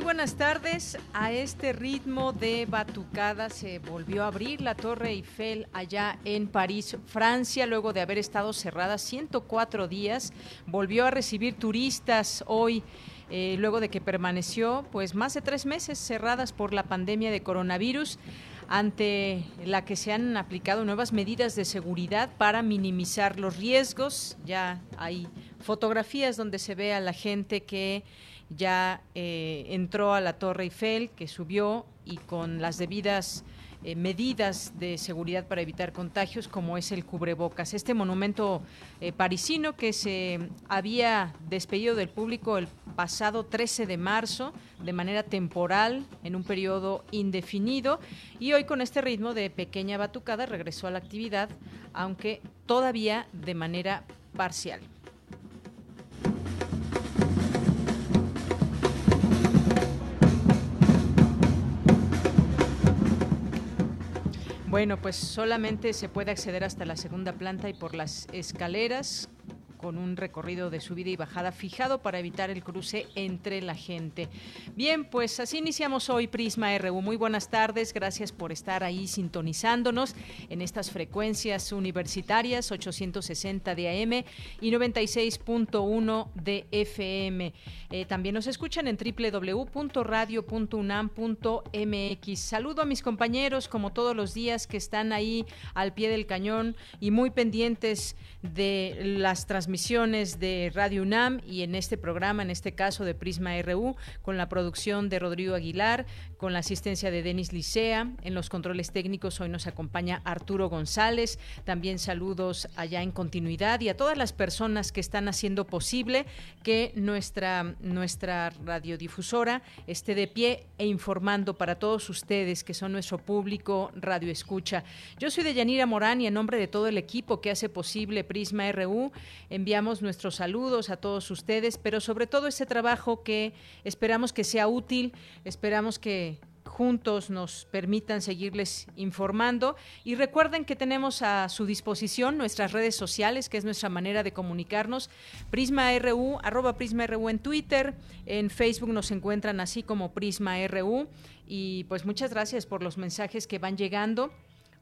Buenas tardes. A este ritmo de batucada se volvió a abrir la Torre Eiffel allá en París, Francia, luego de haber estado cerrada 104 días. Volvió a recibir turistas hoy. Eh, luego de que permaneció pues más de tres meses cerradas por la pandemia de coronavirus ante la que se han aplicado nuevas medidas de seguridad para minimizar los riesgos. Ya hay fotografías donde se ve a la gente que ya eh, entró a la Torre Eiffel, que subió y con las debidas eh, medidas de seguridad para evitar contagios, como es el cubrebocas. Este monumento eh, parisino que se había despedido del público el pasado 13 de marzo de manera temporal en un periodo indefinido y hoy con este ritmo de pequeña batucada regresó a la actividad, aunque todavía de manera parcial. Bueno, pues solamente se puede acceder hasta la segunda planta y por las escaleras con un recorrido de subida y bajada fijado para evitar el cruce entre la gente. Bien, pues así iniciamos hoy Prisma RU. Muy buenas tardes, gracias por estar ahí sintonizándonos en estas frecuencias universitarias 860 de AM y 96.1 de FM. Eh, también nos escuchan en www.radio.unam.mx. Saludo a mis compañeros como todos los días que están ahí al pie del cañón y muy pendientes de las transmisiones misiones de Radio UNAM y en este programa, en este caso de Prisma RU, con la producción de Rodrigo Aguilar, con la asistencia de Denis Licea. En los controles técnicos hoy nos acompaña Arturo González. También saludos allá en continuidad y a todas las personas que están haciendo posible que nuestra, nuestra radiodifusora esté de pie e informando para todos ustedes que son nuestro público radio escucha. Yo soy de Yanira Morán y en nombre de todo el equipo que hace posible Prisma RU, enviamos nuestros saludos a todos ustedes, pero sobre todo ese trabajo que esperamos que sea útil, esperamos que juntos nos permitan seguirles informando. Y recuerden que tenemos a su disposición nuestras redes sociales, que es nuestra manera de comunicarnos. Prisma RU, arroba Prisma RU en Twitter, en Facebook nos encuentran así como Prisma RU. Y pues muchas gracias por los mensajes que van llegando.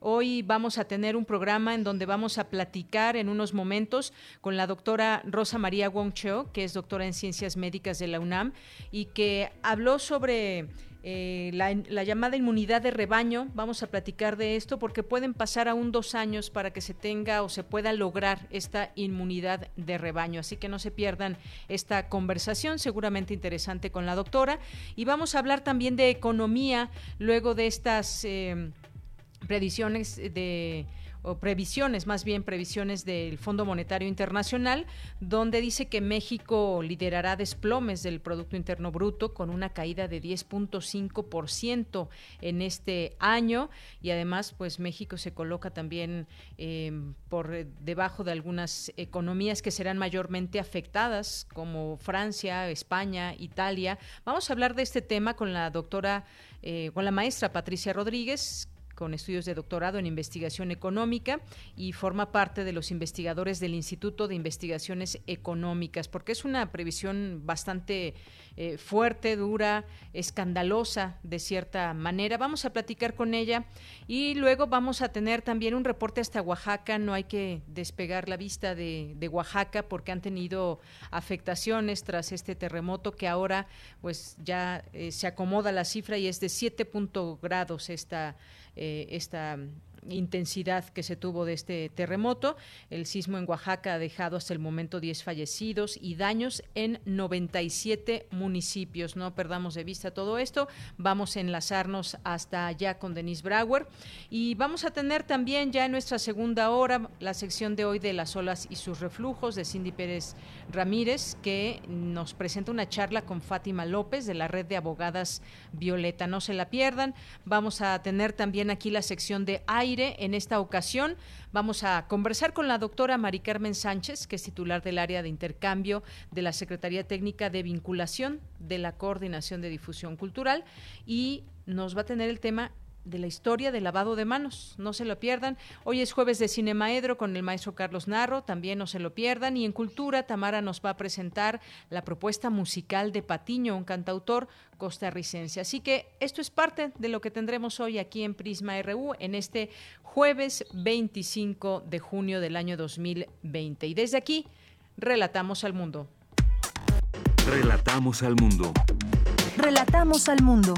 Hoy vamos a tener un programa en donde vamos a platicar en unos momentos con la doctora Rosa María Wong Cheo, que es doctora en Ciencias Médicas de la UNAM y que habló sobre eh, la, la, llamada inmunidad de rebaño. Vamos a platicar de esto porque pueden pasar aún dos años para que se tenga o se pueda lograr esta inmunidad de rebaño. Así que no se pierdan esta conversación, seguramente interesante con la doctora. Y vamos a hablar también de economía luego de estas... Eh, predicciones de o previsiones, más bien previsiones del Fondo Monetario Internacional, donde dice que México liderará desplomes del Producto Interno Bruto con una caída de 10.5% en este año y además pues México se coloca también em, por debajo de algunas economías que serán mayormente afectadas como Francia, España, Italia. Vamos a hablar de este tema con la doctora, eh, con la maestra Patricia Rodríguez, con estudios de doctorado en investigación económica y forma parte de los investigadores del Instituto de Investigaciones Económicas, porque es una previsión bastante eh, fuerte, dura, escandalosa de cierta manera. Vamos a platicar con ella y luego vamos a tener también un reporte hasta Oaxaca. No hay que despegar la vista de, Oaxaca porque han tenido afectaciones tras este terremoto que ahora pues ya eh, se acomoda la cifra y es de 7 grados esta eh, esta intensidad que se tuvo de este terremoto. El sismo en Oaxaca ha dejado hasta el momento 10 fallecidos y daños en 97 municipios. No perdamos de vista todo esto. Vamos a enlazarnos hasta allá con Denise Brauer y vamos a tener también ya en nuestra segunda hora la sección de hoy de las olas y sus reflujos de Cindy Pérez Ramírez que nos presenta una charla con Fátima López de la red de abogadas Violeta. No se la pierdan. Vamos a tener también aquí la sección de aire. En esta ocasión. Vamos a conversar con la doctora Mari Carmen Sánchez, que es titular del área de intercambio de la Secretaría Técnica de Vinculación de la Coordinación de Difusión Cultural y nos va a tener el tema de la historia del lavado de manos. No se lo pierdan. Hoy es jueves de Cinemaedro con el maestro Carlos Narro, también no se lo pierdan. Y en Cultura, Tamara nos va a presentar la propuesta musical de Patiño, un cantautor costarricense. Así que esto es parte de lo que tendremos hoy aquí en Prisma RU en este jueves 25 de junio del año 2020. Y desde aquí, relatamos al mundo. Relatamos al mundo. Relatamos al mundo.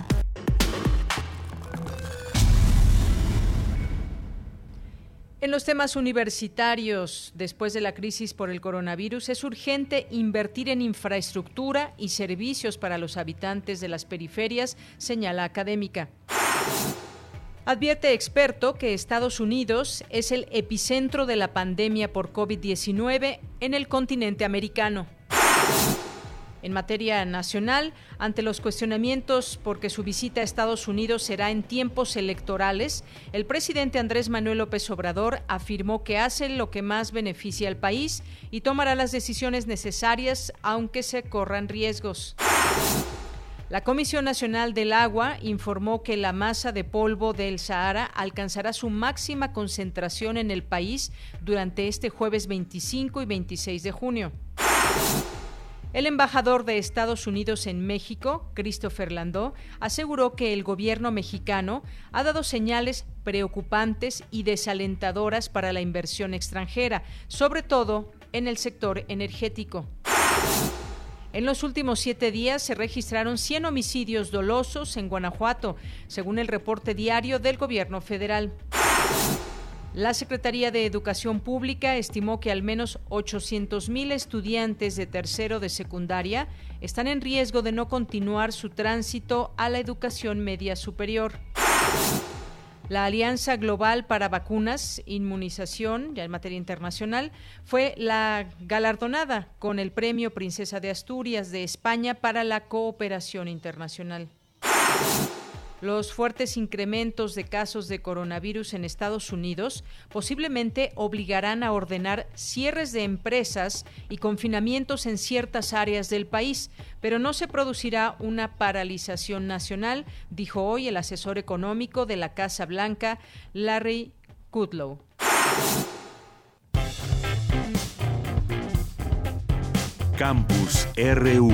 En los temas universitarios, después de la crisis por el coronavirus, es urgente invertir en infraestructura y servicios para los habitantes de las periferias, señala académica. Advierte experto que Estados Unidos es el epicentro de la pandemia por COVID-19 en el continente americano en materia nacional ante los cuestionamientos porque su visita a Estados Unidos será en tiempos electorales, el presidente Andrés Manuel López Obrador afirmó que hace lo que más beneficia al país y tomará las decisiones necesarias aunque se corran riesgos. La Comisión Nacional del Agua informó que la masa de polvo del Sahara alcanzará su máxima concentración en el país durante este jueves 25 y 26 de junio. El embajador de Estados Unidos en México, Christopher Landó, aseguró que el gobierno mexicano ha dado señales preocupantes y desalentadoras para la inversión extranjera, sobre todo en el sector energético. En los últimos siete días se registraron 100 homicidios dolosos en Guanajuato, según el reporte diario del gobierno federal. La Secretaría de Educación Pública estimó que al menos 800.000 estudiantes de tercero de secundaria están en riesgo de no continuar su tránsito a la educación media superior. La Alianza Global para Vacunas, Inmunización, ya en materia internacional, fue la galardonada con el Premio Princesa de Asturias de España para la Cooperación Internacional. Los fuertes incrementos de casos de coronavirus en Estados Unidos posiblemente obligarán a ordenar cierres de empresas y confinamientos en ciertas áreas del país, pero no se producirá una paralización nacional, dijo hoy el asesor económico de la Casa Blanca, Larry Kudlow. Campus RU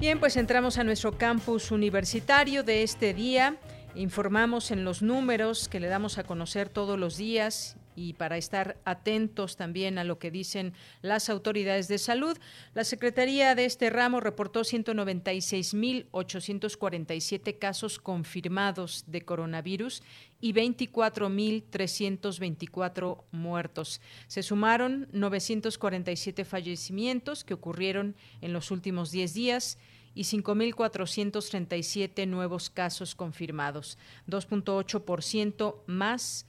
Bien, pues entramos a nuestro campus universitario de este día. Informamos en los números que le damos a conocer todos los días y para estar atentos también a lo que dicen las autoridades de salud. La Secretaría de este ramo reportó 196.847 casos confirmados de coronavirus y 24.324 muertos. Se sumaron 947 fallecimientos que ocurrieron en los últimos 10 días y 5.437 nuevos casos confirmados, 2.8% más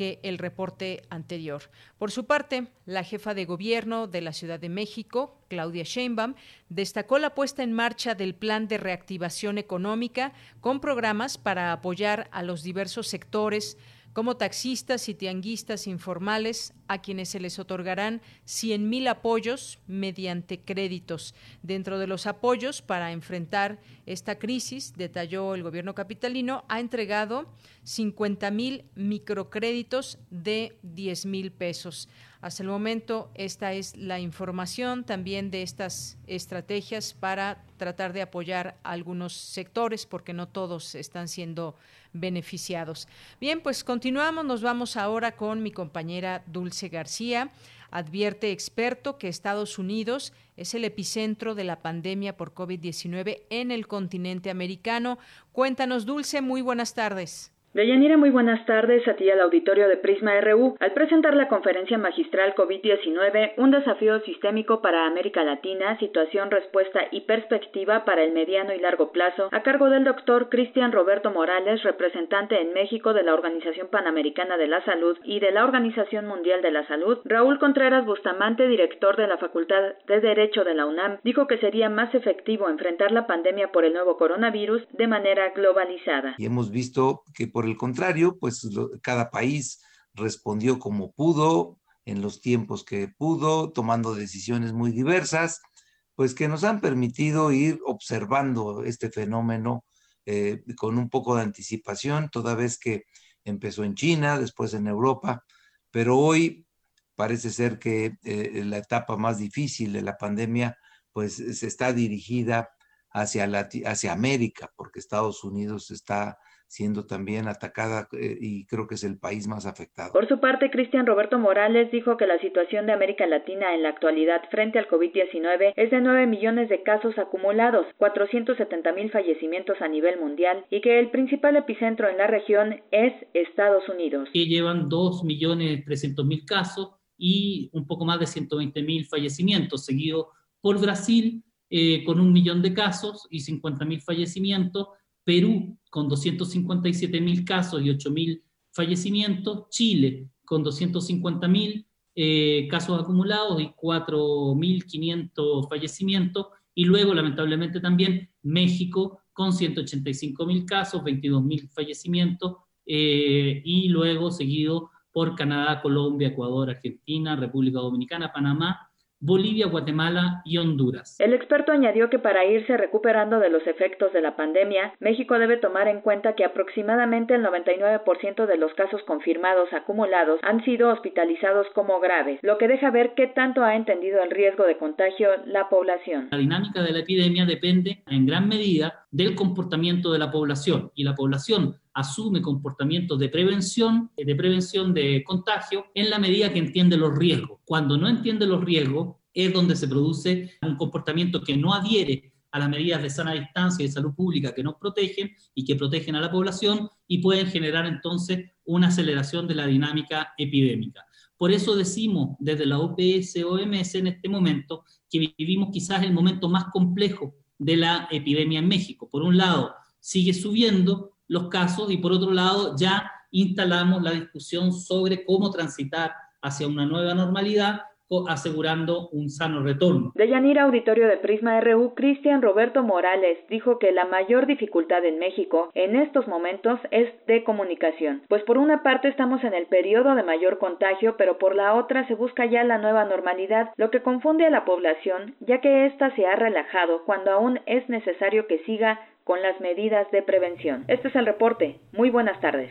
el reporte anterior. Por su parte, la jefa de gobierno de la Ciudad de México, Claudia Sheinbaum, destacó la puesta en marcha del plan de reactivación económica con programas para apoyar a los diversos sectores como taxistas y tianguistas informales a quienes se les otorgarán 100.000 apoyos mediante créditos. Dentro de los apoyos para enfrentar esta crisis, detalló el gobierno capitalino, ha entregado 50.000 microcréditos de 10.000 pesos. Hasta el momento, esta es la información también de estas estrategias para tratar de apoyar a algunos sectores, porque no todos están siendo beneficiados. Bien, pues continuamos, nos vamos ahora con mi compañera Dulce García Advierte experto que Estados Unidos es el epicentro de la pandemia por COVID-19 en el continente americano. Cuéntanos, Dulce, muy buenas tardes. Deyanira, muy buenas tardes a ti al auditorio de Prisma RU. Al presentar la conferencia magistral COVID-19, un desafío sistémico para América Latina, situación, respuesta y perspectiva para el mediano y largo plazo, a cargo del doctor Cristian Roberto Morales, representante en México de la Organización Panamericana de la Salud y de la Organización Mundial de la Salud, Raúl Contreras Bustamante, director de la Facultad de Derecho de la UNAM, dijo que sería más efectivo enfrentar la pandemia por el nuevo coronavirus de manera globalizada. Y hemos visto que por el contrario, pues cada país respondió como pudo, en los tiempos que pudo, tomando decisiones muy diversas, pues que nos han permitido ir observando este fenómeno eh, con un poco de anticipación, toda vez que empezó en China, después en Europa, pero hoy parece ser que eh, la etapa más difícil de la pandemia pues se está dirigida hacia, hacia América, porque Estados Unidos está siendo también atacada eh, y creo que es el país más afectado. Por su parte, Cristian Roberto Morales dijo que la situación de América Latina en la actualidad frente al COVID-19 es de 9 millones de casos acumulados, 470 mil fallecimientos a nivel mundial y que el principal epicentro en la región es Estados Unidos. Que llevan 2 millones 300 mil casos y un poco más de 120 mil fallecimientos, seguido por Brasil eh, con un millón de casos y 50 mil fallecimientos Perú con 257 mil casos y 8 mil fallecimientos, Chile con 250 mil eh, casos acumulados y 4.500 fallecimientos, y luego, lamentablemente, también México con 185 mil casos, 22 mil fallecimientos, eh, y luego seguido por Canadá, Colombia, Ecuador, Argentina, República Dominicana, Panamá Bolivia, Guatemala y Honduras. El experto añadió que para irse recuperando de los efectos de la pandemia, México debe tomar en cuenta que aproximadamente el 99% de los casos confirmados acumulados han sido hospitalizados como graves, lo que deja ver qué tanto ha entendido el riesgo de contagio la población. La dinámica de la epidemia depende en gran medida del comportamiento de la población y la población asume comportamientos de prevención, de prevención de contagio en la medida que entiende los riesgos. Cuando no entiende los riesgos es donde se produce un comportamiento que no adhiere a las medidas de sana distancia y de salud pública que nos protegen y que protegen a la población y pueden generar entonces una aceleración de la dinámica epidémica. Por eso decimos desde la OPS-OMS en este momento que vivimos quizás el momento más complejo de la epidemia en México. Por un lado, sigue subiendo los casos y por otro lado ya instalamos la discusión sobre cómo transitar hacia una nueva normalidad asegurando un sano retorno. De Yanira Auditorio de Prisma RU, Cristian Roberto Morales dijo que la mayor dificultad en México en estos momentos es de comunicación, pues por una parte estamos en el periodo de mayor contagio, pero por la otra se busca ya la nueva normalidad, lo que confunde a la población, ya que ésta se ha relajado cuando aún es necesario que siga con las medidas de prevención. Este es el reporte. Muy buenas tardes.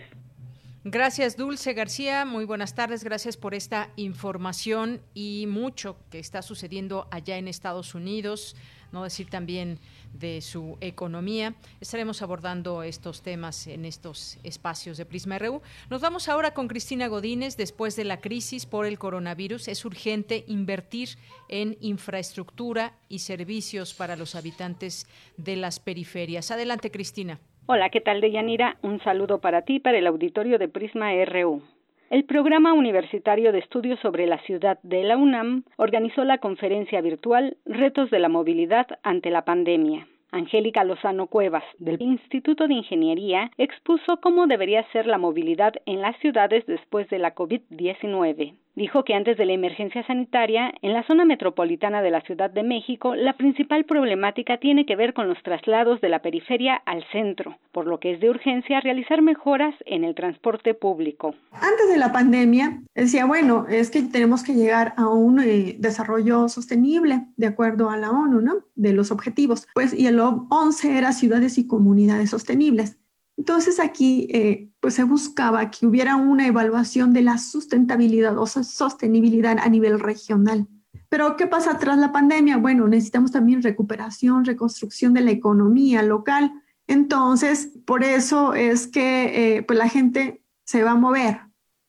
Gracias, Dulce García. Muy buenas tardes. Gracias por esta información y mucho que está sucediendo allá en Estados Unidos, no decir también de su economía. Estaremos abordando estos temas en estos espacios de Prisma RU. Nos vamos ahora con Cristina Godínez. Después de la crisis por el coronavirus, es urgente invertir en infraestructura y servicios para los habitantes de las periferias. Adelante, Cristina. Hola, ¿qué tal, Deyanira? Un saludo para ti, para el auditorio de Prisma RU. El Programa Universitario de Estudios sobre la Ciudad de la UNAM organizó la conferencia virtual Retos de la Movilidad ante la Pandemia. Angélica Lozano Cuevas, del Instituto de Ingeniería, expuso cómo debería ser la movilidad en las ciudades después de la COVID-19. Dijo que antes de la emergencia sanitaria, en la zona metropolitana de la Ciudad de México, la principal problemática tiene que ver con los traslados de la periferia al centro, por lo que es de urgencia realizar mejoras en el transporte público. Antes de la pandemia, decía, bueno, es que tenemos que llegar a un eh, desarrollo sostenible, de acuerdo a la ONU, ¿no? De los objetivos. Pues, y el 11 era ciudades y comunidades sostenibles. Entonces aquí eh, pues se buscaba que hubiera una evaluación de la sustentabilidad o sostenibilidad a nivel regional. Pero ¿qué pasa tras la pandemia? Bueno, necesitamos también recuperación, reconstrucción de la economía local. Entonces, por eso es que eh, pues la gente se va a mover.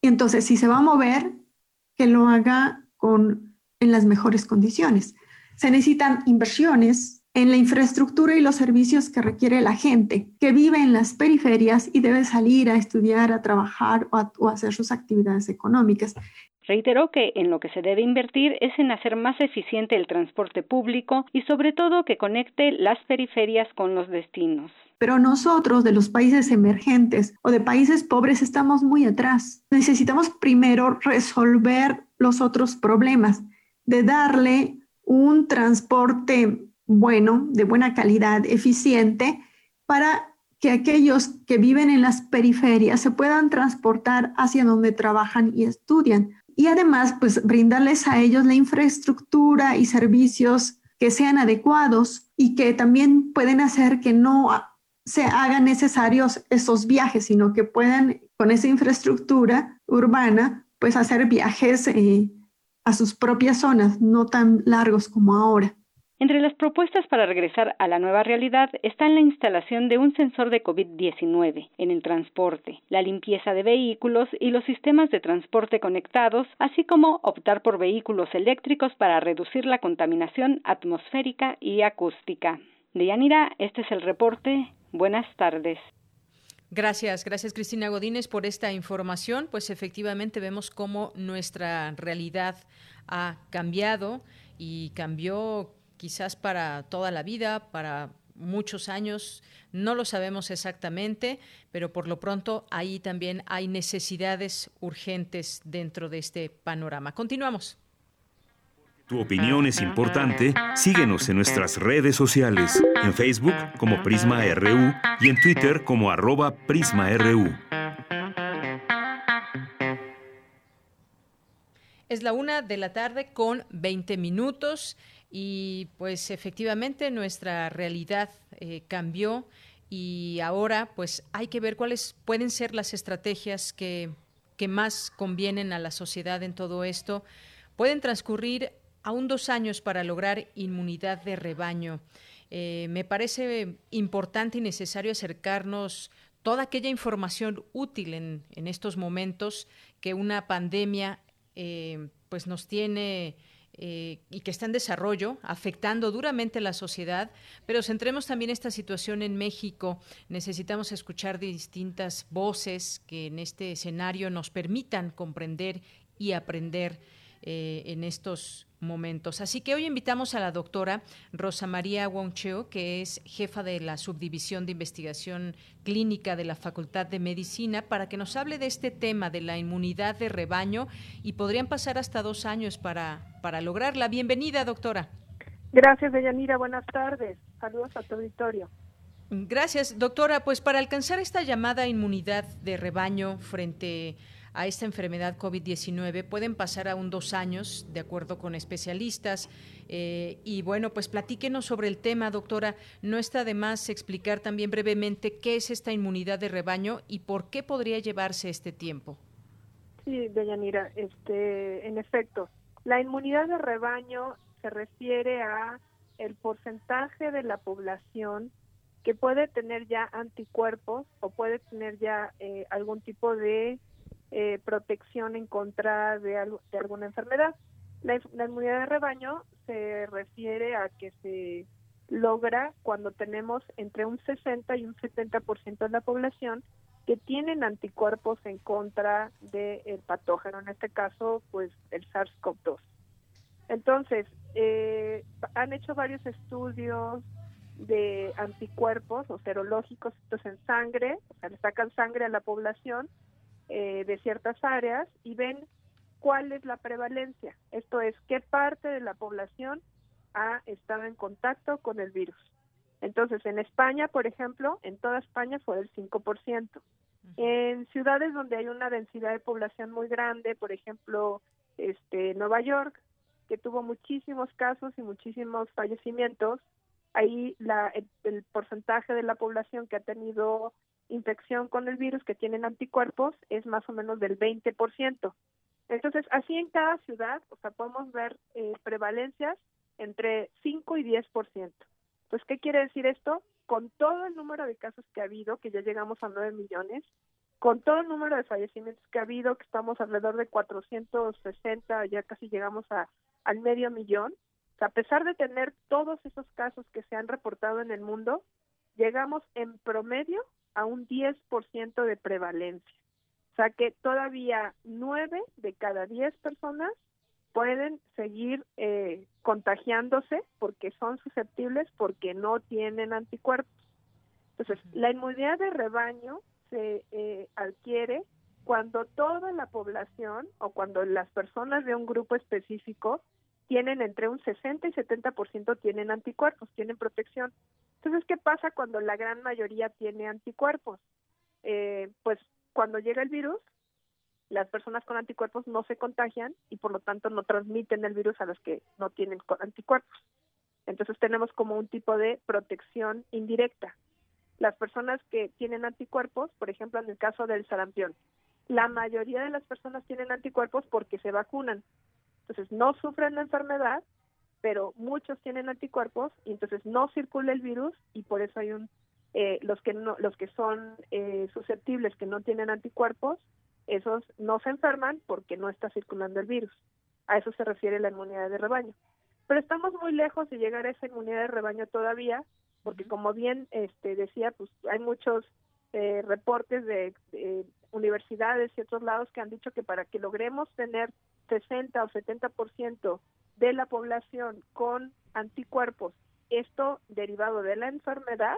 Y entonces, si se va a mover, que lo haga con, en las mejores condiciones. Se necesitan inversiones en la infraestructura y los servicios que requiere la gente que vive en las periferias y debe salir a estudiar, a trabajar o, a, o hacer sus actividades económicas. Reiteró que en lo que se debe invertir es en hacer más eficiente el transporte público y sobre todo que conecte las periferias con los destinos. Pero nosotros de los países emergentes o de países pobres estamos muy atrás. Necesitamos primero resolver los otros problemas, de darle un transporte bueno, de buena calidad, eficiente, para que aquellos que viven en las periferias se puedan transportar hacia donde trabajan y estudian y además pues brindarles a ellos la infraestructura y servicios que sean adecuados y que también pueden hacer que no se hagan necesarios esos viajes, sino que puedan con esa infraestructura urbana pues hacer viajes eh, a sus propias zonas, no tan largos como ahora. Entre las propuestas para regresar a la nueva realidad están la instalación de un sensor de COVID-19 en el transporte, la limpieza de vehículos y los sistemas de transporte conectados, así como optar por vehículos eléctricos para reducir la contaminación atmosférica y acústica. Deyanira, este es el reporte. Buenas tardes. Gracias, gracias Cristina Godínez por esta información. Pues efectivamente vemos cómo nuestra realidad ha cambiado y cambió quizás para toda la vida, para muchos años, no lo sabemos exactamente, pero por lo pronto ahí también hay necesidades urgentes dentro de este panorama. Continuamos. Tu opinión es importante. Síguenos en nuestras redes sociales, en Facebook como Prisma RU y en Twitter como arroba PrismaRU. Es la una de la tarde con 20 minutos. Y pues efectivamente nuestra realidad eh, cambió y ahora pues hay que ver cuáles pueden ser las estrategias que, que más convienen a la sociedad en todo esto. Pueden transcurrir aún dos años para lograr inmunidad de rebaño. Eh, me parece importante y necesario acercarnos toda aquella información útil en, en estos momentos que una pandemia eh, pues nos tiene eh, y que está en desarrollo, afectando duramente la sociedad, pero centremos también esta situación en México. Necesitamos escuchar distintas voces que en este escenario nos permitan comprender y aprender eh, en estos momentos. Así que hoy invitamos a la doctora Rosa María Woncheo, que es jefa de la Subdivisión de Investigación Clínica de la Facultad de Medicina, para que nos hable de este tema de la inmunidad de rebaño y podrían pasar hasta dos años para, para lograrla. Bienvenida, doctora. Gracias, Deyanira. Buenas tardes. Saludos a tu auditorio. Gracias, doctora. Pues para alcanzar esta llamada inmunidad de rebaño frente a a esta enfermedad COVID-19 pueden pasar aún dos años, de acuerdo con especialistas. Eh, y bueno, pues platíquenos sobre el tema, doctora. No está de más explicar también brevemente qué es esta inmunidad de rebaño y por qué podría llevarse este tiempo. Sí, Deyanira, este, en efecto, la inmunidad de rebaño se refiere a el porcentaje de la población que puede tener ya anticuerpos o puede tener ya eh, algún tipo de eh, protección en contra de, de alguna enfermedad. La, inmunidad de rebaño se refiere a que se logra cuando tenemos entre un 60 y un 70% de la población que tienen anticuerpos en contra del patógeno, en este caso, pues el SARS-CoV-2. Entonces, eh, han hecho varios estudios de anticuerpos o serológicos en sangre, o sea, le sacan sangre a la población eh, de ciertas áreas y ven cuál es la prevalencia. Esto es, qué parte de la población ha estado en contacto con el virus. Entonces, en España, por ejemplo, en toda España fue del 5%. En ciudades donde hay una densidad de población muy grande, por ejemplo, este Nueva York, que tuvo muchísimos casos y muchísimos fallecimientos, ahí la, el porcentaje de la población que ha tenido infección con el virus que tienen anticuerpos es más o menos del 20%. Entonces, así en cada ciudad, o sea, podemos ver eh, prevalencias entre 5 y 10%. Pues, ¿qué quiere decir esto? Con todo el número de casos que ha habido, que ya llegamos a 9 millones, con todo el número de fallecimientos que ha habido, que estamos alrededor de 460, ya casi llegamos a, al medio millón, a pesar de tener todos esos casos que se han reportado en el mundo, llegamos en promedio a un 10% de prevalencia. O sea que todavía 9 de cada 10 personas pueden seguir eh, contagiándose porque son susceptibles, porque no tienen anticuerpos. Entonces, la inmunidad de rebaño se eh, adquiere cuando toda la población o cuando las personas de un grupo específico tienen entre un 60 y 70% tienen anticuerpos, tienen protección. Entonces, ¿qué pasa cuando la gran mayoría tiene anticuerpos? Eh, pues cuando llega el virus, las personas con anticuerpos no se contagian y por lo tanto no transmiten el virus a los que no tienen anticuerpos. Entonces tenemos como un tipo de protección indirecta. Las personas que tienen anticuerpos, por ejemplo en el caso del sarampión, la mayoría de las personas tienen anticuerpos porque se vacunan. Entonces no sufren la enfermedad, pero muchos tienen anticuerpos y entonces no circula el virus y por eso hay un eh, los que no los que son eh, susceptibles que no tienen anticuerpos esos no se enferman porque no está circulando el virus. A eso se refiere la inmunidad de rebaño. Pero estamos muy lejos de llegar a esa inmunidad de rebaño todavía, porque como bien este, decía, pues hay muchos eh, reportes de, universidades y otros lados que han dicho que para que logremos tener 60 o 70% de la población con anticuerpos, esto derivado de la enfermedad,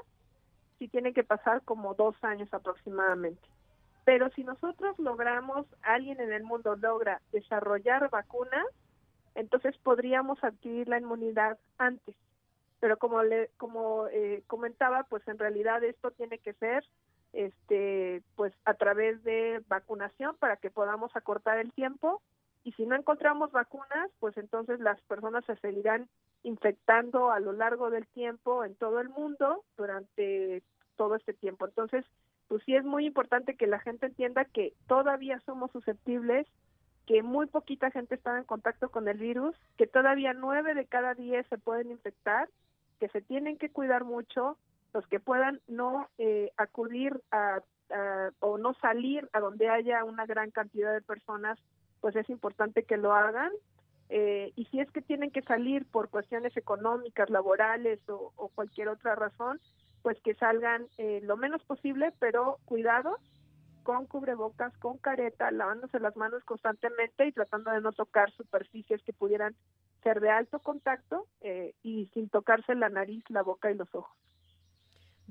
sí tiene que pasar como dos años aproximadamente. Pero si nosotros logramos, alguien en el mundo logra desarrollar vacunas, entonces podríamos adquirir la inmunidad antes. Pero como le, como eh, comentaba, pues en realidad esto tiene que ser, este, pues a través de vacunación para que podamos acortar el tiempo. Y si no encontramos vacunas, pues entonces las personas se seguirán infectando a lo largo del tiempo en todo el mundo durante todo este tiempo. Entonces, pues sí es muy importante que la gente entienda que todavía somos susceptibles, que muy poquita gente está en contacto con el virus, que todavía nueve de cada diez se pueden infectar, que se tienen que cuidar mucho, los que puedan no eh, acudir a, o no salir a donde haya una gran cantidad de personas, pues es importante que lo hagan. Eh, y si es que tienen que salir por cuestiones económicas, laborales o cualquier otra razón, pues que salgan eh, lo menos posible, pero cuidados, con cubrebocas, con careta, lavándose las manos constantemente y tratando de no tocar superficies que pudieran ser de alto contacto eh, y sin tocarse la nariz, la boca y los ojos.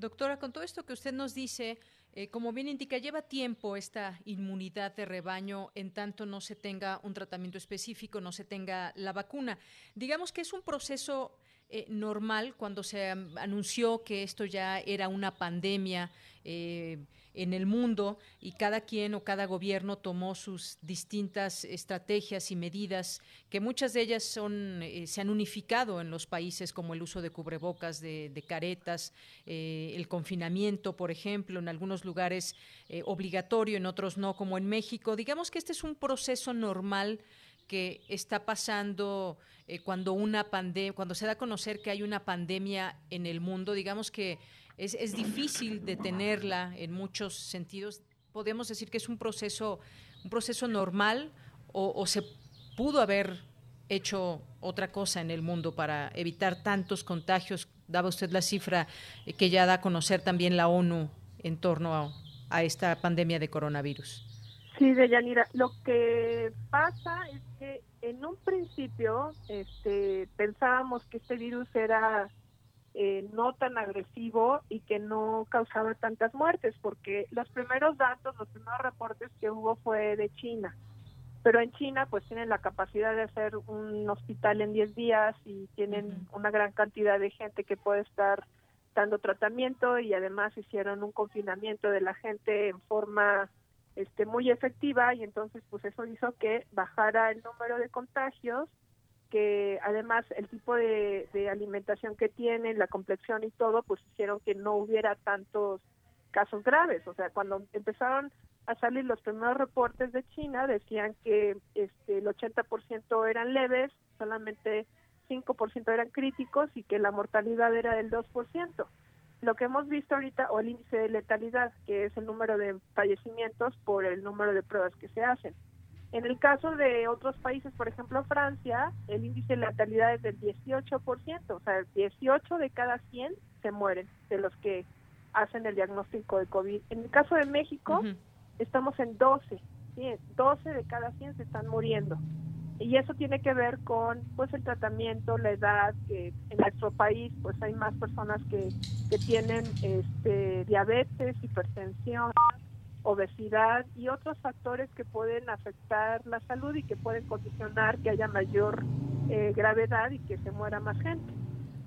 Doctora, con todo esto que usted nos dice, eh, como bien indica, lleva tiempo esta inmunidad de rebaño en tanto no se tenga un tratamiento específico, no se tenga la vacuna. Digamos que es un proceso eh, normal cuando se anunció que esto ya era una pandemia eh, en el mundo y cada quien o cada gobierno tomó sus distintas estrategias y medidas que muchas de ellas son eh, se han unificado en los países como el uso de cubrebocas, de, caretas, el confinamiento, por ejemplo, en algunos lugares obligatorio, en otros no, como en México. Digamos que este es un proceso normal que está pasando eh, cuando una pandemia, cuando se da a conocer que hay una pandemia en el mundo, digamos que es, es difícil detenerla en muchos sentidos. Podemos decir que es un proceso, un proceso normal o, se pudo haber hecho otra cosa en el mundo para evitar tantos contagios. Daba usted la cifra eh, que ya da a conocer también la ONU en torno a, a esta pandemia de coronavirus. Sí, Deyanira, lo que pasa es que en un principio este, pensábamos que este virus era eh, no tan agresivo y que no causaba tantas muertes, porque los primeros datos, los primeros reportes que hubo fue de China. Pero en China pues tienen la capacidad de hacer un hospital en 10 días y tienen una gran cantidad de gente que puede estar dando tratamiento y además hicieron un confinamiento de la gente en forma este, muy efectiva y entonces pues eso hizo que bajara el número de contagios, que además el tipo de, alimentación que tienen, la complexión y todo, pues hicieron que no hubiera tantos casos graves. O sea, cuando empezaron a salir los primeros reportes de China, decían que este, el 80% eran leves, solamente 5% eran críticos y que la mortalidad era del 2%. lo que hemos visto ahorita, o el índice de letalidad, que es el número de fallecimientos por el número de pruebas que se hacen. En el caso de otros países, por ejemplo Francia, el índice de letalidad es del 18%, o sea, 18 de cada 100 se mueren de los que hacen el diagnóstico de COVID. En el caso de México, estamos en 12, 12 de cada 100 se están muriendo. Y eso tiene que ver con pues el tratamiento, la edad, que en nuestro país pues hay más personas que, que tienen este, diabetes, hipertensión, obesidad y otros factores que pueden afectar la salud y que pueden condicionar que haya mayor eh, gravedad y que se muera más gente.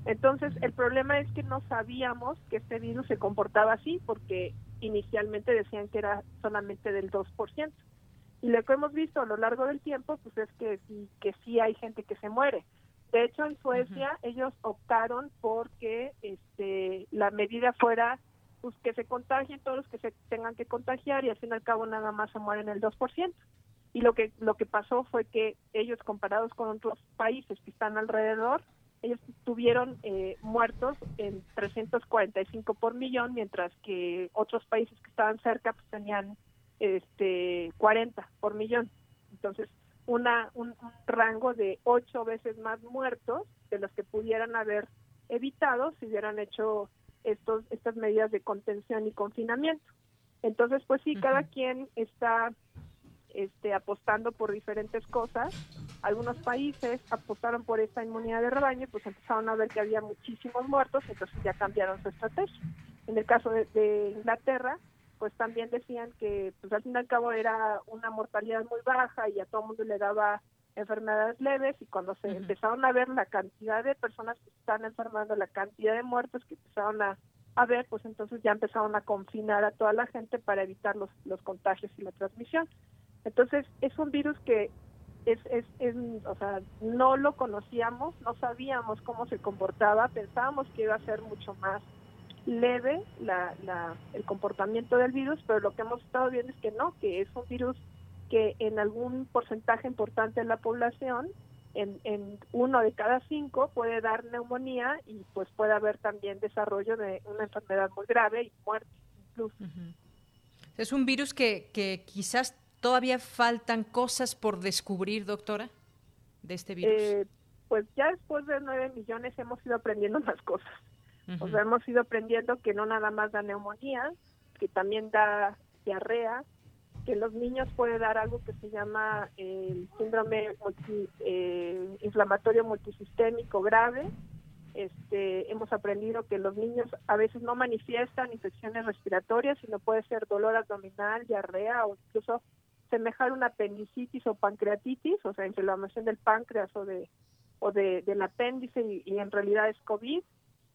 Entonces, el problema es que no sabíamos que este virus se comportaba así porque inicialmente decían que era solamente del 2%. Y lo que hemos visto a lo largo del tiempo, pues es que sí, que sí hay gente que se muere. De hecho, en Suecia ellos optaron porque este, la medida fuera pues que se contagien todos los que se tengan que contagiar y al fin y al cabo nada más se mueren el 2%. Y lo que lo que pasó fue que ellos comparados con otros países que están alrededor, ellos tuvieron eh, muertos en 345 por millón, mientras que otros países que estaban cerca pues tenían este 40 por millón. Entonces, una un, un rango de ocho veces más muertos de los que pudieran haber evitado si hubieran hecho estos, estas medidas de contención y confinamiento. Entonces, pues sí, cada quien está este, apostando por diferentes cosas. Algunos países apostaron por esta inmunidad de rebaño y pues empezaron a ver que había muchísimos muertos, entonces ya cambiaron su estrategia. En el caso de, Inglaterra, pues también decían que pues al fin y al cabo era una mortalidad muy baja y a todo el mundo le daba enfermedades leves y cuando se empezaron a ver la cantidad de personas que están enfermando, la cantidad de muertos que empezaron a, a ver, pues entonces ya empezaron a confinar a toda la gente para evitar los, los contagios y la transmisión. Entonces es un virus que es, es, es, o sea, no lo conocíamos, no sabíamos cómo se comportaba, pensábamos que iba a ser mucho más leve la, la, el comportamiento del virus, pero lo que hemos estado viendo es que no, que es un virus que en algún porcentaje importante de la población, en, en uno de cada cinco, puede dar neumonía y pues puede haber también desarrollo de una enfermedad muy grave y muerte incluso. Es un virus que, que quizás todavía faltan cosas por descubrir, doctora, de este virus. Eh, pues ya después de nueve millones hemos ido aprendiendo más cosas. O sea, hemos ido aprendiendo que no nada más da neumonía, que también da diarrea, que los niños puede dar algo que se llama el síndrome eh, inflamatorio multisistémico grave. Este, hemos aprendido que los niños a veces no manifiestan infecciones respiratorias, sino puede ser dolor abdominal, diarrea o incluso semejar una apendicitis o pancreatitis, o sea, inflamación del páncreas o de o de, del apéndice y, en realidad es COVID.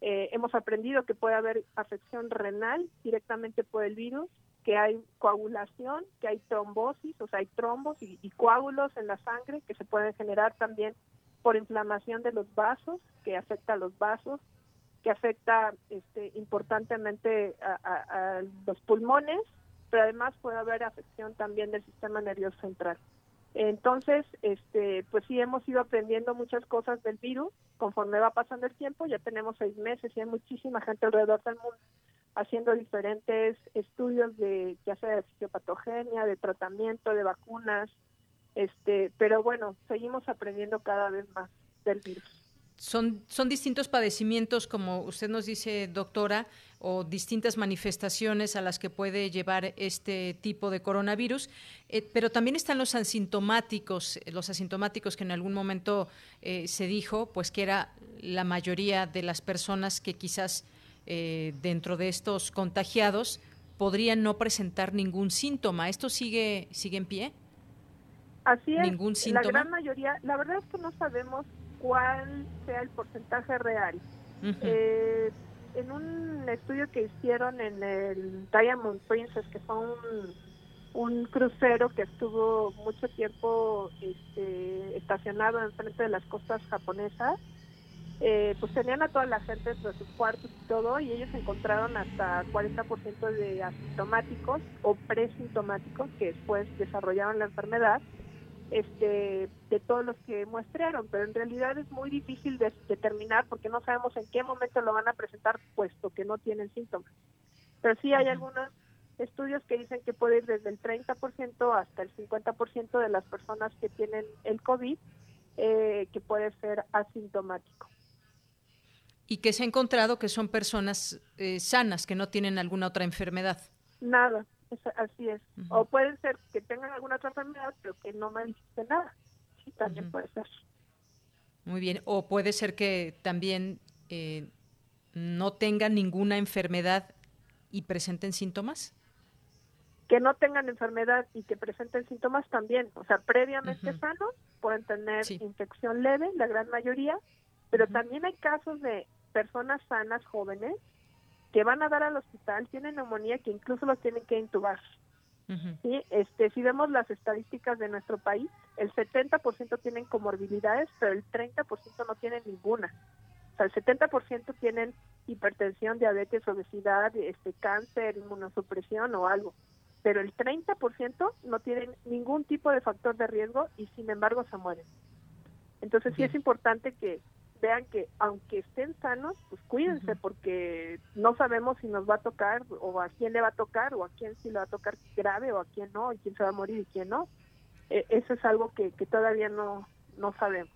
Eh, hemos aprendido que puede haber afección renal directamente por el virus que hay coagulación, que hay trombosis, o sea, hay trombos y, coágulos en la sangre que se pueden generar también por inflamación de los vasos, que afecta a los vasos, que afecta este, importantemente a, los pulmones, pero además puede haber afección también del sistema nervioso central. Entonces, este, pues sí hemos ido aprendiendo muchas cosas del virus conforme va pasando el tiempo. Ya tenemos seis meses y hay muchísima gente alrededor del mundo haciendo diferentes estudios de ya sea de fisiopatogenia, de tratamiento, de vacunas, este, pero bueno, seguimos aprendiendo cada vez más del virus. Son, son distintos padecimientos, como usted nos dice, doctora, o distintas manifestaciones a las que puede llevar este tipo de coronavirus, eh, pero también están los asintomáticos, los asintomáticos que en algún momento eh, se dijo, pues que era la mayoría de las personas que quizás eh, dentro de estos contagiados podrían no presentar ningún síntoma. ¿Esto sigue, sigue en pie? Así es. ¿Ningún síntoma? La gran mayoría, la verdad es que no sabemos cuál sea el porcentaje real. Eh, en un estudio que hicieron en el Diamond Princess, que fue un, un crucero que estuvo mucho tiempo este, estacionado enfrente de las costas japonesas, eh, pues tenían a toda la gente dentro de sus cuartos y todo, y ellos encontraron hasta 40% de asintomáticos o presintomáticos que después desarrollaron la enfermedad. este, de todos los que muestrearon, pero en realidad es muy difícil de determinar porque no sabemos en qué momento lo van a presentar, puesto que no tienen síntomas. Pero sí hay algunos estudios que dicen que puede ir desde el 30% hasta el 50% de las personas que tienen el COVID, eh, que puede ser asintomático. Y que se ha encontrado que son personas eh, sanas, que no tienen alguna otra enfermedad. Nada, así es. O pueden ser que tengan alguna otra enfermedad, pero que no manifiesten nada. Sí, también puede ser. Muy bien. O puede ser que también eh, no tengan ninguna enfermedad y presenten síntomas. Que no tengan enfermedad y que presenten síntomas también. O sea, previamente sanos pueden tener infección leve, la gran mayoría, pero también hay casos de personas sanas, jóvenes, que van a dar al hospital tienen neumonía que incluso los tienen que intubar. ¿sí? este, si vemos las estadísticas de nuestro país, el 70% tienen comorbilidades, pero el 30% no tienen ninguna. O sea, el 70% tienen hipertensión, diabetes, obesidad, este, cáncer, inmunosupresión o algo. Pero el 30% no tienen ningún tipo de factor de riesgo y sin embargo se mueren. Entonces sí es importante que vean que aunque estén sanos, pues cuídense porque no sabemos si nos va a tocar o a quién le va a tocar o a quién sí le va a tocar grave o a quién no, y quién se va a morir y quién no. E, eso es algo que, que todavía no, no sabemos.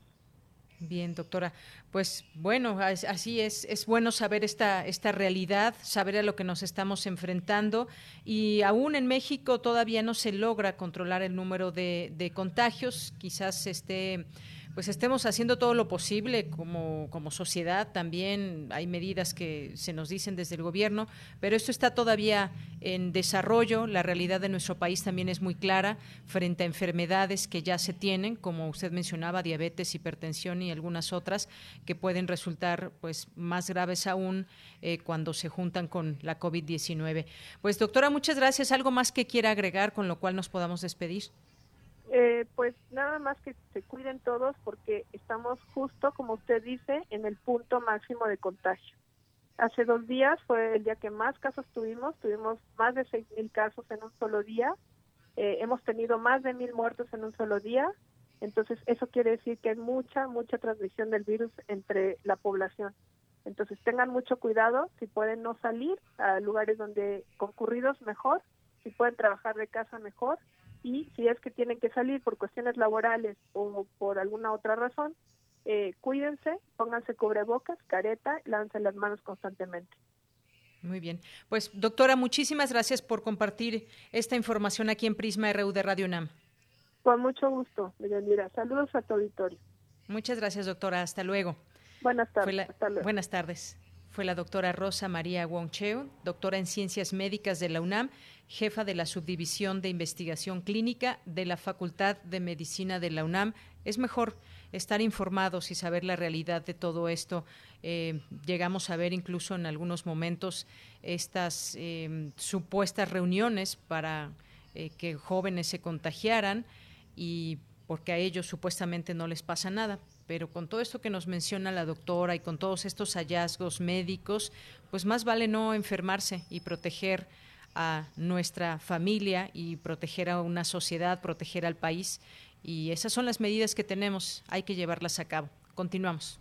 Bien, doctora. Pues bueno, así es. Es bueno saber esta, esta realidad, saber a lo que nos estamos enfrentando. Y aún en México todavía no se logra controlar el número de, de contagios. Quizás esté pues estemos haciendo todo lo posible como, como sociedad. También hay medidas que se nos dicen desde el gobierno pero esto está todavía en desarrollo. La realidad de nuestro país también es muy clara frente a enfermedades que ya se tienen como usted mencionaba diabetes hipertensión y algunas otras que pueden resultar pues más graves aún eh, cuando se juntan con la covid 19 pues doctora muchas gracias. Algo más que quiera agregar con lo cual nos podamos despedir eh, pues nada más que se cuiden todos porque estamos justo, como usted dice, en el punto máximo de contagio. Hace dos días fue el día que más casos tuvimos, tuvimos más de seis mil casos en un solo día, eh, hemos tenido más de mil muertos en un solo día, entonces eso quiere decir que hay mucha, mucha transmisión del virus entre la población. Entonces tengan mucho cuidado, si pueden no salir a lugares donde concurridos mejor, si pueden trabajar de casa mejor y si es que tienen que salir por cuestiones laborales o por alguna otra razón, eh, cuídense, pónganse cubrebocas, careta, lávense las manos constantemente. Muy bien. Pues doctora, muchísimas gracias por compartir esta información aquí en Prisma RU de Radio UNAM. Con mucho gusto, Mira, Saludos a tu auditorio. Muchas gracias, doctora. Hasta luego. Buenas tardes. Buenas tardes. Fue la doctora Rosa María Wongcheo, doctora en Ciencias Médicas de la UNAM jefa de la Subdivisión de Investigación Clínica de la Facultad de Medicina de la UNAM. Es mejor estar informados y saber la realidad de todo esto. Eh, llegamos a ver incluso en algunos momentos estas eh, supuestas reuniones para eh, que jóvenes se contagiaran y porque a ellos supuestamente no les pasa nada. Pero con todo esto que nos menciona la doctora y con todos estos hallazgos médicos, pues más vale no enfermarse y proteger a nuestra familia y proteger a una sociedad, proteger al país. Y esas son las medidas que tenemos, hay que llevarlas a cabo. Continuamos.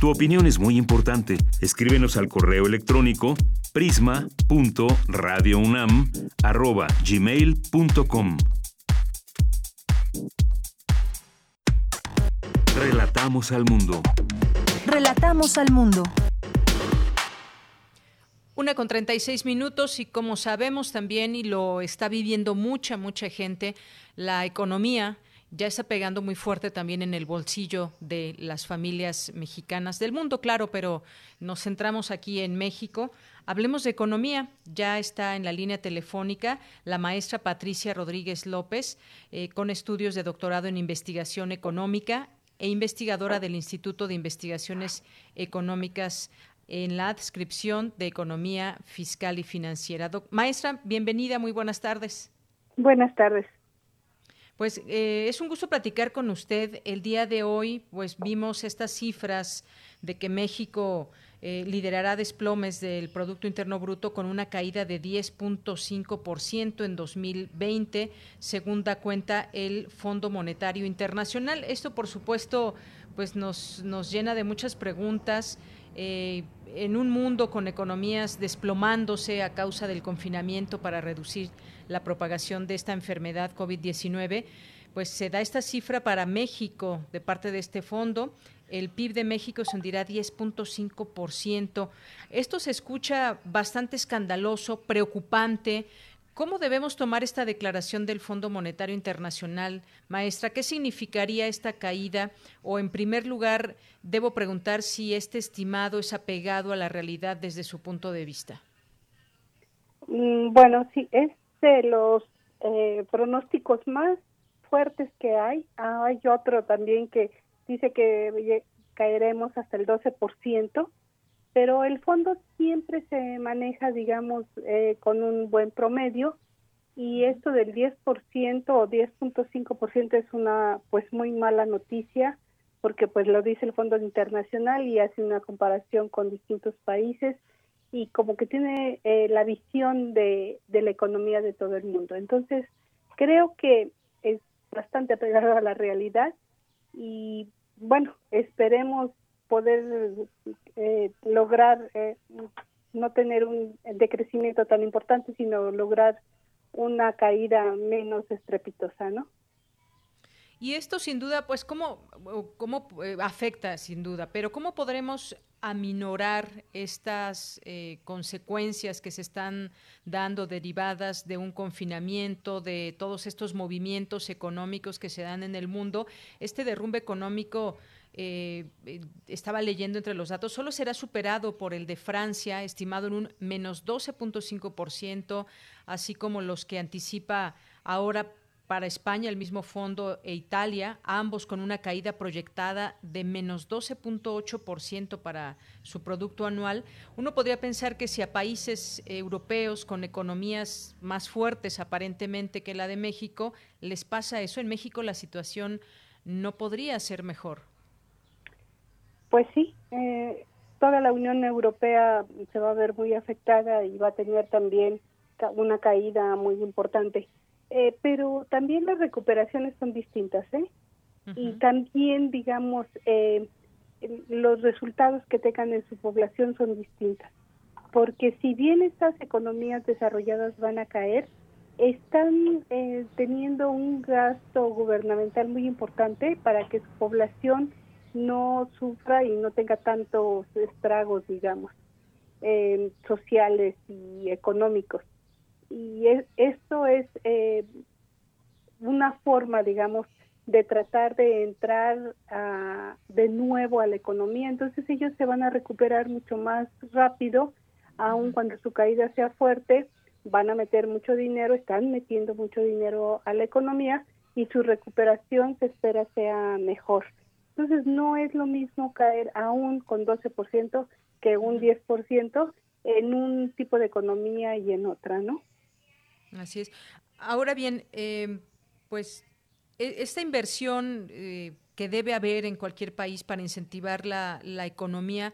Tu opinión es muy importante. Escríbenos al correo electrónico prisma.radiounam@gmail.com. Relatamos al mundo. Relatamos al mundo. Una con 36 minutos y como sabemos también y lo está viviendo mucha, mucha gente, la economía ya está pegando muy fuerte también en el bolsillo de las familias mexicanas del mundo, claro, pero nos centramos aquí en México. Hablemos de economía. Ya está en la línea telefónica la maestra Patricia Rodríguez López, eh, con estudios de doctorado en investigación económica e investigadora del Instituto de Investigaciones Económicas en la descripción de Economía Fiscal y Financiera. Maestra, bienvenida, muy buenas tardes. Buenas tardes. Pues eh, es un gusto platicar con usted. El día de hoy, pues vimos estas cifras de que México eh, liderará desplomes del Producto Interno Bruto con una caída de 10.5% en 2020, según da cuenta el Fondo Monetario Internacional. Esto, por supuesto, pues nos, nos llena de muchas preguntas. Eh, en un mundo con economías desplomándose a causa del confinamiento para reducir la propagación de esta enfermedad COVID-19, pues se da esta cifra para México de parte de este fondo el PIB de México se hundirá 10.5%. Esto se escucha bastante escandaloso, preocupante. ¿Cómo debemos tomar esta declaración del Fondo Monetario Internacional, maestra? ¿Qué significaría esta caída? O, en primer lugar, debo preguntar si este estimado es apegado a la realidad desde su punto de vista. Mm, bueno, sí, es de los eh, pronósticos más fuertes que hay. Hay otro también que dice que caeremos hasta el 12%, pero el fondo siempre se maneja, digamos, eh, con un buen promedio y esto del 10% o 10.5% es una pues muy mala noticia porque pues lo dice el Fondo Internacional y hace una comparación con distintos países y como que tiene eh, la visión de, de la economía de todo el mundo. Entonces, creo que es bastante apegado a la realidad y bueno, esperemos poder eh, lograr eh, no tener un decrecimiento tan importante, sino lograr una caída menos estrepitosa, ¿no? Y esto sin duda, pues, ¿cómo, cómo eh, afecta sin duda? Pero ¿cómo podremos aminorar estas eh, consecuencias que se están dando derivadas de un confinamiento, de todos estos movimientos económicos que se dan en el mundo? Este derrumbe económico eh, estaba leyendo entre los datos, solo será superado por el de Francia, estimado en un menos 12.5%, así como los que anticipa ahora para España, el mismo fondo e Italia, ambos con una caída proyectada de menos 12.8% para su producto anual, uno podría pensar que si a países europeos con economías más fuertes aparentemente que la de México les pasa eso, en México la situación no podría ser mejor. Pues sí, eh, toda la Unión Europea se va a ver muy afectada y va a tener también una caída muy importante. Eh, pero también las recuperaciones son distintas, ¿eh? Y también, digamos, eh, los resultados que tengan en su población son distintas. Porque si bien estas economías desarrolladas van a caer, están eh, teniendo un gasto gubernamental muy importante para que su población no sufra y no tenga tantos estragos, digamos, sociales y económicos y esto es eh, una forma, digamos, de tratar de entrar de nuevo a la economía. Entonces ellos se van a recuperar mucho más rápido, aun cuando su caída sea fuerte, van a meter mucho dinero, están metiendo mucho dinero a la economía y su recuperación se espera sea mejor. Entonces no es lo mismo caer aún con 12% que un 10% en un tipo de economía y en otra, ¿no? Así es. Ahora bien, eh, pues e, esta inversión eh, que debe haber en cualquier país para incentivar la, la economía,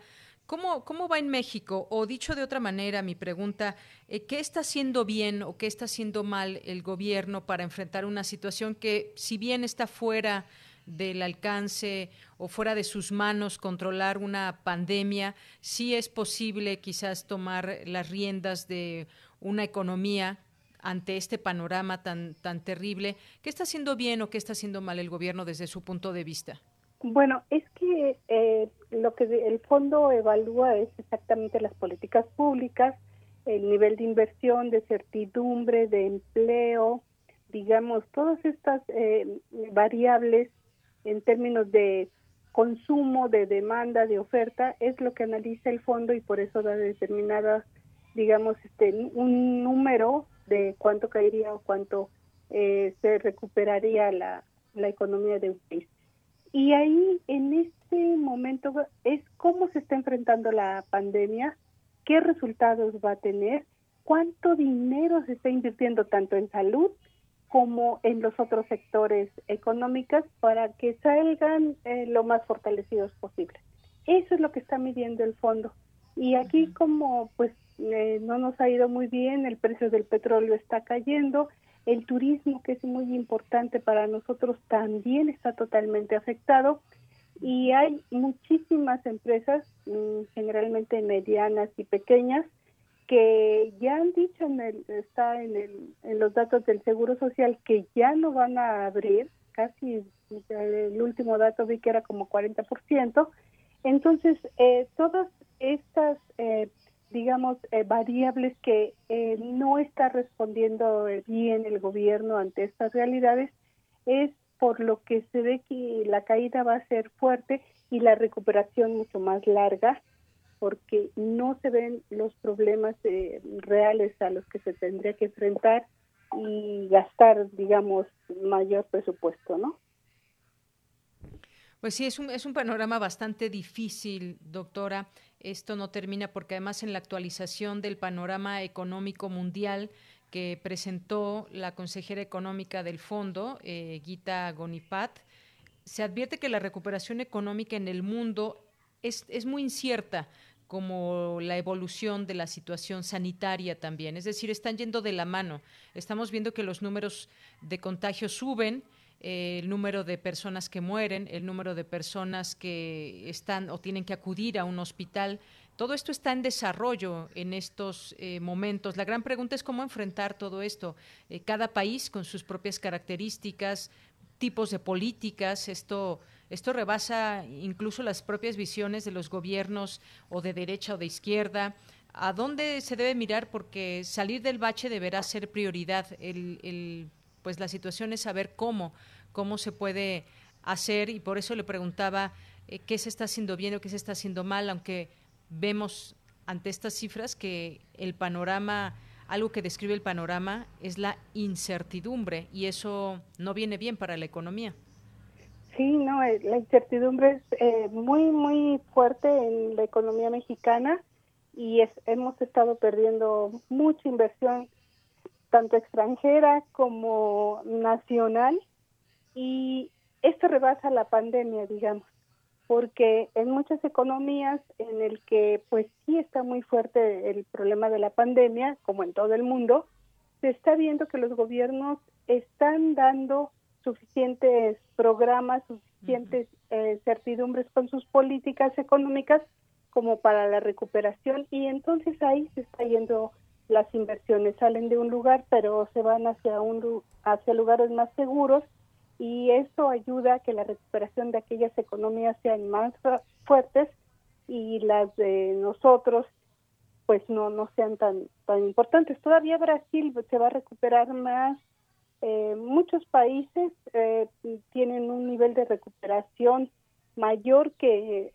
¿Cómo, ¿Cómo, va en México? O dicho de otra manera, mi pregunta, eh, ¿qué está haciendo bien o qué está haciendo mal el gobierno para enfrentar una situación que, si bien está fuera del alcance o fuera de sus manos controlar una pandemia, sí es posible quizás tomar las riendas de una economía ante este panorama tan, tan terrible? ¿Qué está haciendo bien o qué está haciendo mal el gobierno desde su punto de vista? Bueno, es que eh, lo que el fondo evalúa es exactamente las políticas públicas, el nivel de inversión, de certidumbre, de empleo, digamos, todas estas eh, variables en términos de consumo, de demanda, de oferta, es lo que analiza el fondo y por eso da determinada, digamos, este, un número de cuánto caería o cuánto eh, se recuperaría la, la economía de un país. Y ahí, en este momento, es cómo se está enfrentando la pandemia, qué resultados va a tener, cuánto dinero se está invirtiendo tanto en salud como en los otros sectores económicos para que salgan eh, lo más fortalecidos posible. Eso es lo que está midiendo el fondo. Y aquí como pues eh, no nos ha ido muy bien, el precio del petróleo está cayendo, el turismo que es muy importante para nosotros también está totalmente afectado y hay muchísimas empresas, mm, generalmente medianas y pequeñas, que ya han dicho, en está en los datos del Seguro Social, que ya no van a abrir, casi el último dato vi que era como 40%. Entonces, eh, todas estas, eh, digamos, eh, variables que no está respondiendo bien el gobierno ante estas realidades, es por lo que se ve que la caída va a ser fuerte y la recuperación mucho más larga porque no se ven los problemas eh, reales a los que se tendría que enfrentar y gastar, digamos, mayor presupuesto, ¿no? Pues sí, es un, es un panorama bastante difícil, doctora. Esto no termina porque además en la actualización del panorama económico mundial que presentó la consejera económica del fondo, eh, Gita Gonipat, se advierte que la recuperación económica en el mundo es, es muy incierta como la evolución de la situación sanitaria también. Es decir, están yendo de la mano. Estamos viendo que los números de contagios suben, el número de personas que mueren, el número de personas que están o tienen que acudir a un hospital. Todo esto está en desarrollo en estos eh, momentos. La gran pregunta es cómo enfrentar todo esto. Eh, cada país con sus propias características, tipos de políticas, esto esto rebasa incluso las propias visiones de los gobiernos o de derecha o de izquierda. ¿A dónde se debe mirar? Porque salir del bache deberá ser prioridad. El, pues la situación es saber cómo, cómo se puede hacer y por eso le preguntaba eh, qué se está haciendo bien o qué se está haciendo mal, aunque vemos ante estas cifras que el panorama, algo que describe el panorama es la incertidumbre y eso no viene bien para la economía. Sí, no, eh, la incertidumbre es eh, muy, muy fuerte en la economía mexicana y hemos estado perdiendo mucha inversión, tanto extranjera como nacional, y esto rebasa la pandemia, digamos, porque en muchas economías en el que pues sí está muy fuerte el problema de la pandemia, como en todo el mundo, se está viendo que los gobiernos están dando suficientes programas, suficientes eh, certidumbres con sus políticas económicas como para la recuperación. Y entonces ahí se está yendo las inversiones salen de un lugar pero se van hacia un hacia lugares más seguros y esto ayuda a que la recuperación de aquellas economías sean más fuertes y las de nosotros pues no no sean tan tan importantes. Todavía Brasil se va a recuperar más eh, muchos países eh, tienen un nivel de recuperación mayor que,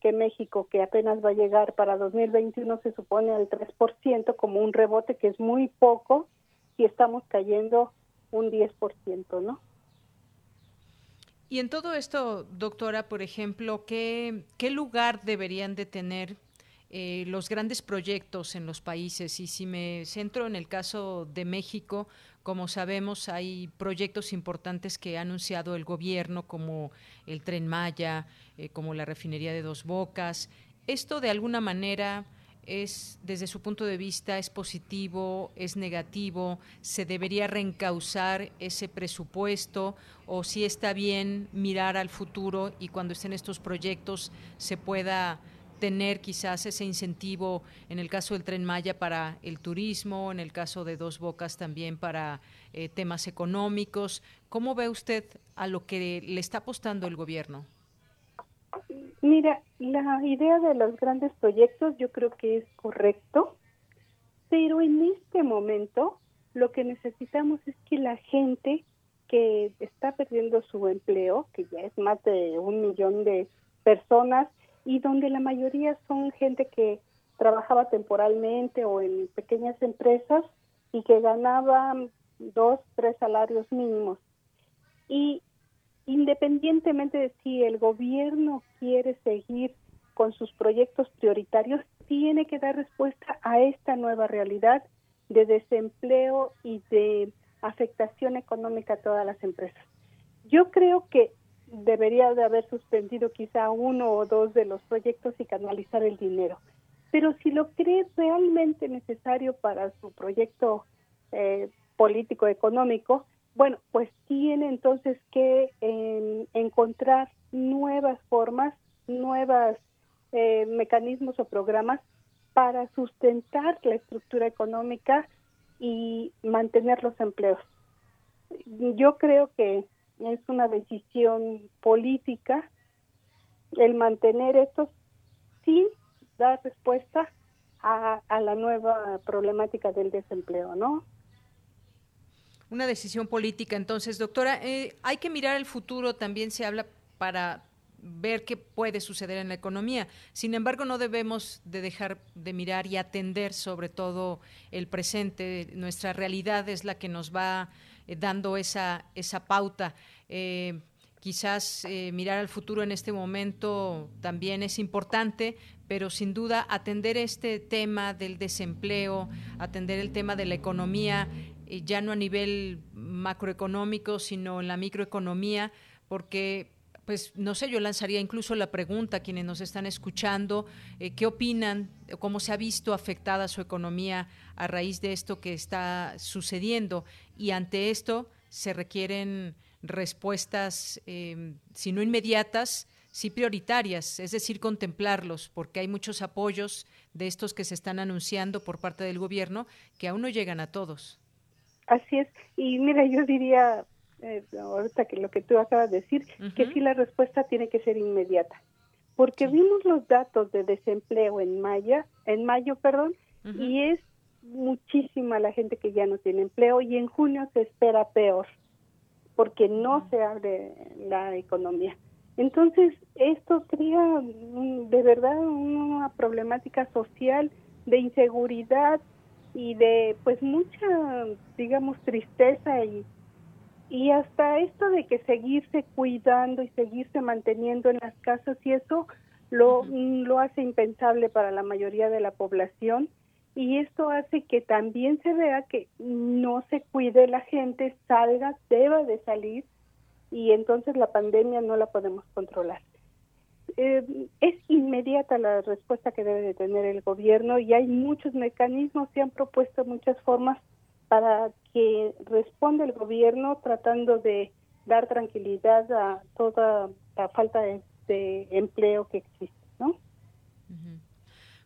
que México, que apenas va a llegar para 2021, se supone al 3%, como un rebote que es muy poco, y estamos cayendo un 10%, ¿no? Y en todo esto, doctora, por ejemplo, ¿qué, qué lugar deberían de tener eh, los grandes proyectos en los países? Y si me centro en el caso de México, como sabemos, hay proyectos importantes que ha anunciado el gobierno, como el tren Maya, eh, como la refinería de Dos Bocas. ¿Esto de alguna manera es, desde su punto de vista, es positivo, es negativo? ¿Se debería reencauzar ese presupuesto? ¿O si está bien mirar al futuro y cuando estén estos proyectos se pueda tener quizás ese incentivo en el caso del tren Maya para el turismo, en el caso de Dos Bocas también para eh, temas económicos. ¿Cómo ve usted a lo que le está apostando el gobierno? Mira, la idea de los grandes proyectos yo creo que es correcto, pero en este momento lo que necesitamos es que la gente que está perdiendo su empleo, que ya es más de un millón de personas, y donde la mayoría son gente que trabajaba temporalmente o en pequeñas empresas y que ganaban dos, tres salarios mínimos. Y independientemente de si el gobierno quiere seguir con sus proyectos prioritarios, tiene que dar respuesta a esta nueva realidad de desempleo y de afectación económica a todas las empresas. Yo creo que debería de haber suspendido quizá uno o dos de los proyectos y canalizar el dinero. pero si lo cree realmente necesario para su proyecto eh, político económico, bueno, pues tiene entonces que encontrar nuevas formas, nuevos eh, mecanismos o programas para sustentar la estructura económica y mantener los empleos. Yo creo que es una decisión política el mantener esto sin dar respuesta a, a la nueva problemática del desempleo, ¿no? Una decisión política, entonces, doctora, eh, hay que mirar el futuro, también se habla para ver qué puede suceder en la economía. Sin embargo, no debemos de dejar de mirar y atender sobre todo el presente. Nuestra realidad es la que nos va eh, dando esa, esa pauta. Eh, quizás mirar al futuro en este momento también es importante, pero sin duda atender este tema del desempleo, atender el tema de la economía eh, ya no a nivel macroeconómico, sino en la microeconomía, porque pues no sé, yo lanzaría incluso la pregunta a quienes nos están escuchando, eh, ¿qué opinan? ¿Cómo se ha visto afectada su economía a raíz de esto que está sucediendo? Y ante esto se requieren respuestas, em, si no inmediatas, sí prioritarias, es decir, contemplarlos, porque hay muchos apoyos de estos que se están anunciando por parte del gobierno que aún no llegan a todos. Así es. Y mira, yo diría, eh, ahorita que lo que tú acabas de decir, que sí la respuesta tiene que ser inmediata. Porque vimos los datos de desempleo en mayo, en mayo, perdón, y es muchísima la gente que ya no tiene empleo y en junio se espera peor, porque no se abre la economía. Entonces, esto crea de verdad una problemática social de inseguridad, y de pues mucha digamos tristeza y y hasta esto de que seguirse cuidando y seguirse manteniendo en las casas y eso lo, lo hace impensable para la mayoría de la población y esto hace que también se vea que no se cuide la gente, salga, deba de salir y entonces la pandemia no la podemos controlar. Eh, es inmediata la respuesta que debe de tener el gobierno y hay muchos mecanismos, se han propuesto muchas formas para que responda el gobierno tratando de dar tranquilidad a toda la falta de, empleo que existe, ¿no?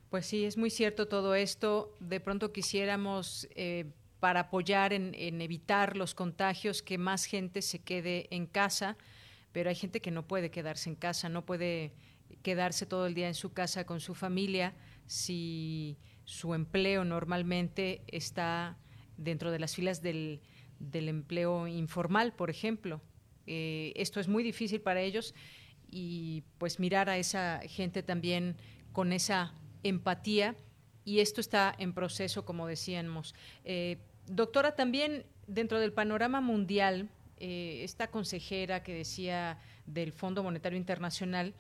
Pues sí, es muy cierto todo esto. De pronto quisiéramos, eh, para apoyar en, en, evitar los contagios, que más gente se quede en casa pero hay gente que no puede quedarse en casa, no puede quedarse todo el día en su casa con su familia si su empleo normalmente está dentro de las filas del, empleo informal, por ejemplo. Eh, esto es muy difícil para ellos y pues mirar a esa gente también con esa empatía y esto está en proceso, como decíamos. Eh, doctora, también dentro del panorama mundial, eh, esta consejera que decía del Fondo Monetario Internacional,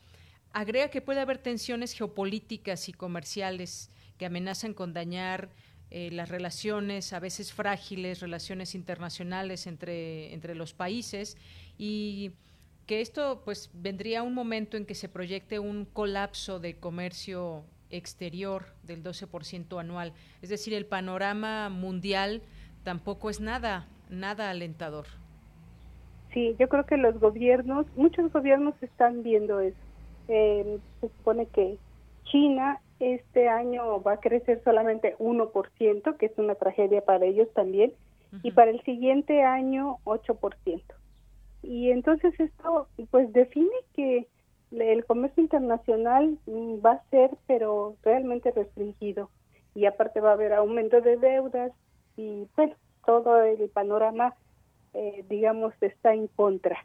agrega que puede haber tensiones geopolíticas y comerciales que amenazan con dañar eh, las relaciones, a veces frágiles, relaciones internacionales entre, entre los países y que esto pues vendría un momento en que se proyecte un colapso de comercio exterior del 12% anual. Es decir, el panorama mundial tampoco es nada, nada alentador. Sí, yo creo que los gobiernos, muchos gobiernos están viendo eso. Eh, se supone que China este año va a crecer solamente 1%, que es una tragedia para ellos también, y para el siguiente año 8%. Y entonces esto pues define que el comercio internacional mm, va a ser pero realmente restringido y aparte va a haber aumento de deudas y bueno, todo el panorama eh, digamos, está en contra.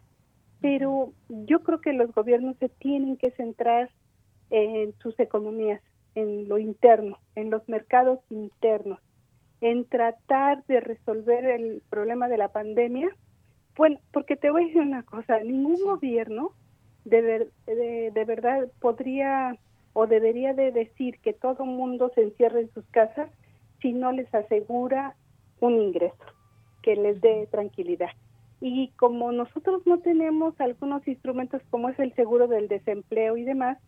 Pero yo creo que los gobiernos se tienen que centrar en sus economías, en lo interno, en los mercados internos, en tratar de resolver el problema de la pandemia. Bueno, porque te voy a decir una cosa, ningún gobierno de, de, verdad podría o debería de decir que todo el mundo se encierre en sus casas si no les asegura un ingreso que les dé tranquilidad. Y como nosotros no tenemos algunos instrumentos como es el seguro del desempleo y demás,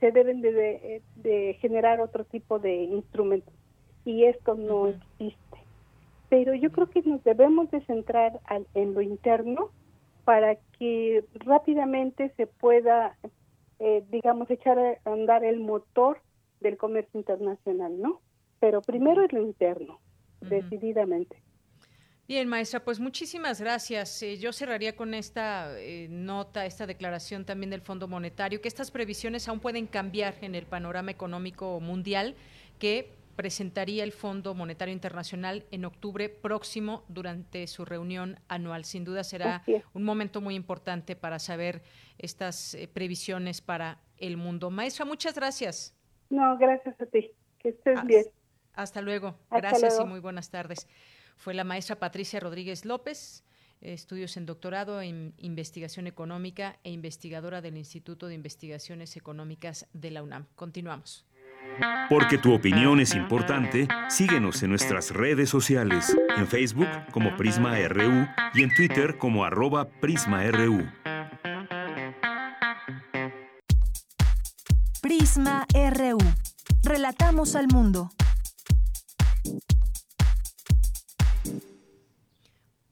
se deben de, de, generar otro tipo de instrumentos y esto no existe. Pero yo creo que nos debemos de centrar en lo interno para que rápidamente se pueda, eh, digamos, echar a andar el motor del comercio internacional, ¿no? Pero primero es lo interno, decididamente. Bien, maestra, pues muchísimas gracias. Eh, yo cerraría con esta eh, nota, esta declaración también del Fondo Monetario, que estas previsiones aún pueden cambiar en el panorama económico mundial, que presentaría el Fondo Monetario Internacional en octubre próximo durante su reunión anual. Sin duda será un momento muy importante para saber estas eh, previsiones para el mundo. Maestra, muchas gracias. No, gracias a ti. Que estés bien. Hasta luego. gracias y muy buenas tardes fue la maestra Patricia Rodríguez López, estudios en doctorado en investigación económica e investigadora del Instituto de Investigaciones Económicas de la UNAM. Continuamos. Porque tu opinión es importante, síguenos en nuestras redes sociales, en Facebook como Prisma RU y en Twitter como arroba PrismaRU. Prisma RU. Relatamos al mundo.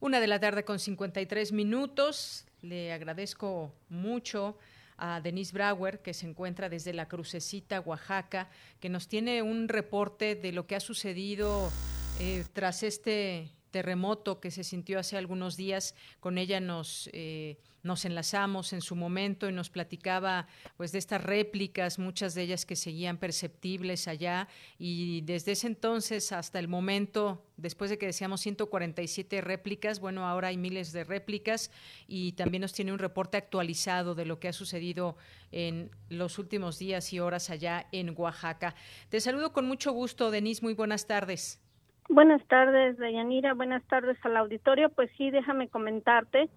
Una de la tarde con 53 minutos. Le agradezco mucho a Denise Brauer, que se encuentra desde la Crucecita, Oaxaca, que nos tiene un reporte de lo que ha sucedido eh, tras este terremoto que se sintió hace algunos días. Con ella nos, eh, nos enlazamos en su momento y nos platicaba pues de estas réplicas, muchas de ellas que seguían perceptibles allá y desde ese entonces hasta el momento, después de que decíamos 147 réplicas, bueno, ahora hay miles de réplicas y también nos tiene un reporte actualizado de lo que ha sucedido en los últimos días y horas allá en Oaxaca. Te saludo con mucho gusto, Denise, muy buenas tardes. Buenas tardes, Dayanira. Buenas tardes al auditorio. Pues sí, déjame comentarte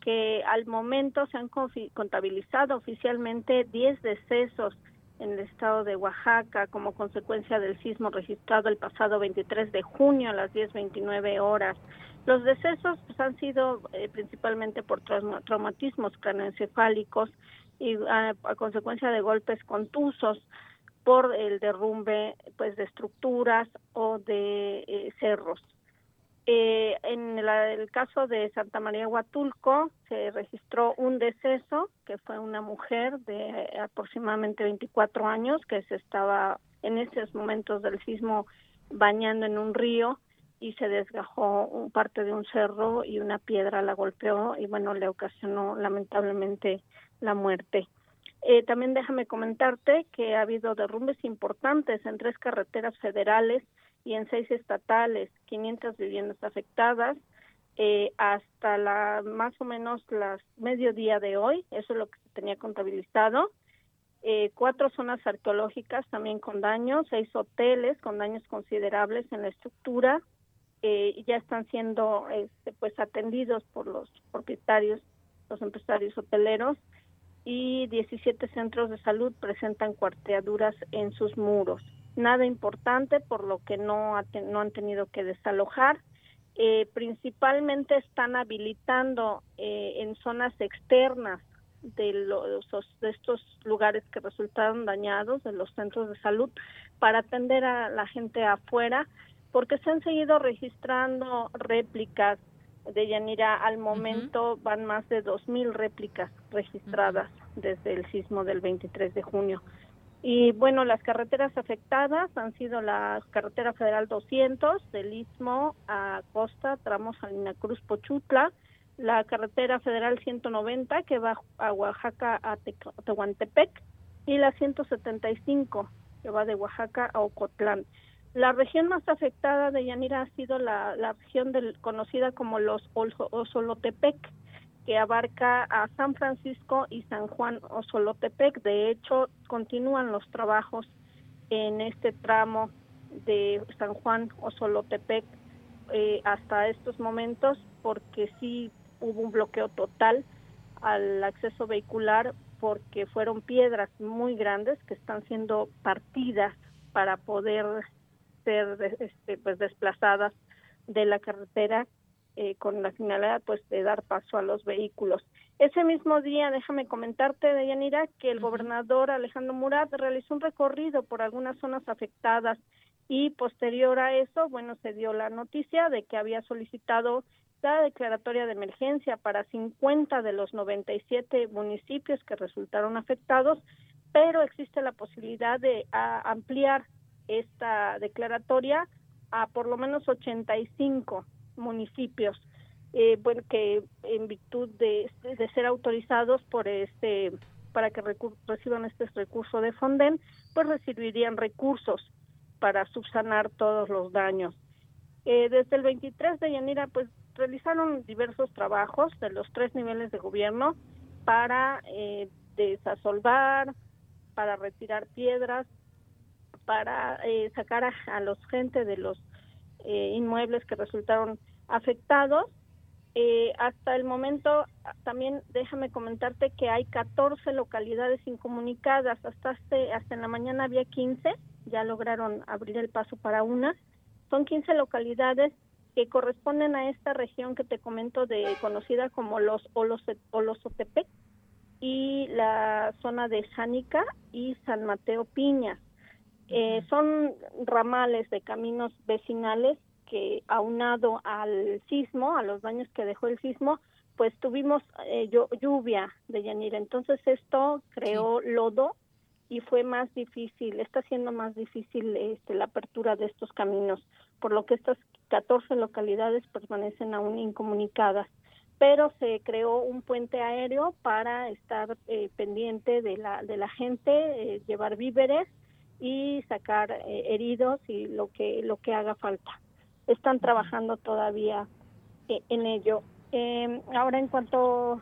que al momento se han contabilizado oficialmente 10 decesos en el estado de Oaxaca como consecuencia del sismo registrado el pasado 23 de junio a las 10.29 horas. Los decesos pues, han sido eh, principalmente por traumatismos craneoencefálicos y a consecuencia de golpes contusos por el derrumbe pues de estructuras o de eh, cerros. Eh, en el caso de Santa María Huatulco se registró un deceso que fue una mujer de aproximadamente 24 años que se estaba en esos momentos del sismo bañando en un río y se desgajó un parte de un cerro y una piedra la golpeó y bueno le ocasionó lamentablemente la muerte. Eh, también déjame comentarte que ha habido derrumbes importantes en tres carreteras federales y en seis estatales, 500 viviendas afectadas, eh, hasta la más o menos las mediodía de hoy, eso es lo que se tenía contabilizado. Eh, cuatro zonas arqueológicas también con daños, seis hoteles con daños considerables en la estructura, eh, ya están siendo este, pues atendidos por los propietarios, los empresarios hoteleros y 17 centros de salud presentan cuarteaduras en sus muros. Nada importante, por lo que no, no han tenido que desalojar. Eh, principalmente están habilitando eh, en zonas externas de, los, de estos lugares que resultaron dañados, de los centros de salud, para atender a la gente afuera, porque se han seguido registrando réplicas de Yanira al momento van más de 2.000 réplicas registradas desde el sismo del 23 de junio. Y bueno, las carreteras afectadas han sido la carretera federal 200 del Istmo a Costa, tramos Salina Cruz, Pochutla, la carretera federal 190 que va a Oaxaca a Tehuantepec y la 175 que va de Oaxaca a Ocotlán. La región más afectada de Yanira ha sido la, región del, conocida como los Osolotepec, que abarca a San Francisco y San Juan Osolotepec. De hecho, continúan los trabajos en este tramo de San Juan Osolotepec eh, hasta estos momentos, porque sí hubo un bloqueo total al acceso vehicular porque fueron piedras muy grandes que están siendo partidas para poder ser este, pues desplazadas de la carretera eh, con la finalidad pues de dar paso a los vehículos. Ese mismo día, déjame comentarte, Deyanira, que el gobernador Alejandro Murat realizó un recorrido por algunas zonas afectadas y posterior a eso, bueno, se dio la noticia de que había solicitado la declaratoria de emergencia para 50 de los 97 municipios que resultaron afectados, pero existe la posibilidad de ampliar esta declaratoria a por lo menos 85 municipios, eh, bueno, que en virtud de, ser autorizados por este para que reciban este recurso de Fonden, pues recibirían recursos para subsanar todos los daños. Eh, desde el 23 de Yanira, pues realizaron diversos trabajos de los tres niveles de gobierno para eh, desasolvar, para retirar piedras, para eh, sacar a, los gente de los eh, inmuebles que resultaron afectados. Eh, hasta el momento, también déjame comentarte que hay 14 localidades incomunicadas. Hasta, este, hasta en la mañana había 15, ya lograron abrir el paso para una. Son 15 localidades que corresponden a esta región que te comento de conocida como los Olosotepec y la zona de Jánica y San Mateo Piña. Eh, son ramales de caminos vecinales que aunado al sismo, a los daños que dejó el sismo, pues tuvimos eh, lluvia de Yanira. Entonces esto creó lodo y fue más difícil, está siendo más difícil este, la apertura de estos caminos, por lo que estas 14 localidades permanecen aún incomunicadas. Pero se creó un puente aéreo para estar eh, pendiente de la, de la gente, eh, llevar víveres y sacar eh, heridos y lo que lo que haga falta. Están trabajando todavía eh, en ello. Eh, ahora en cuanto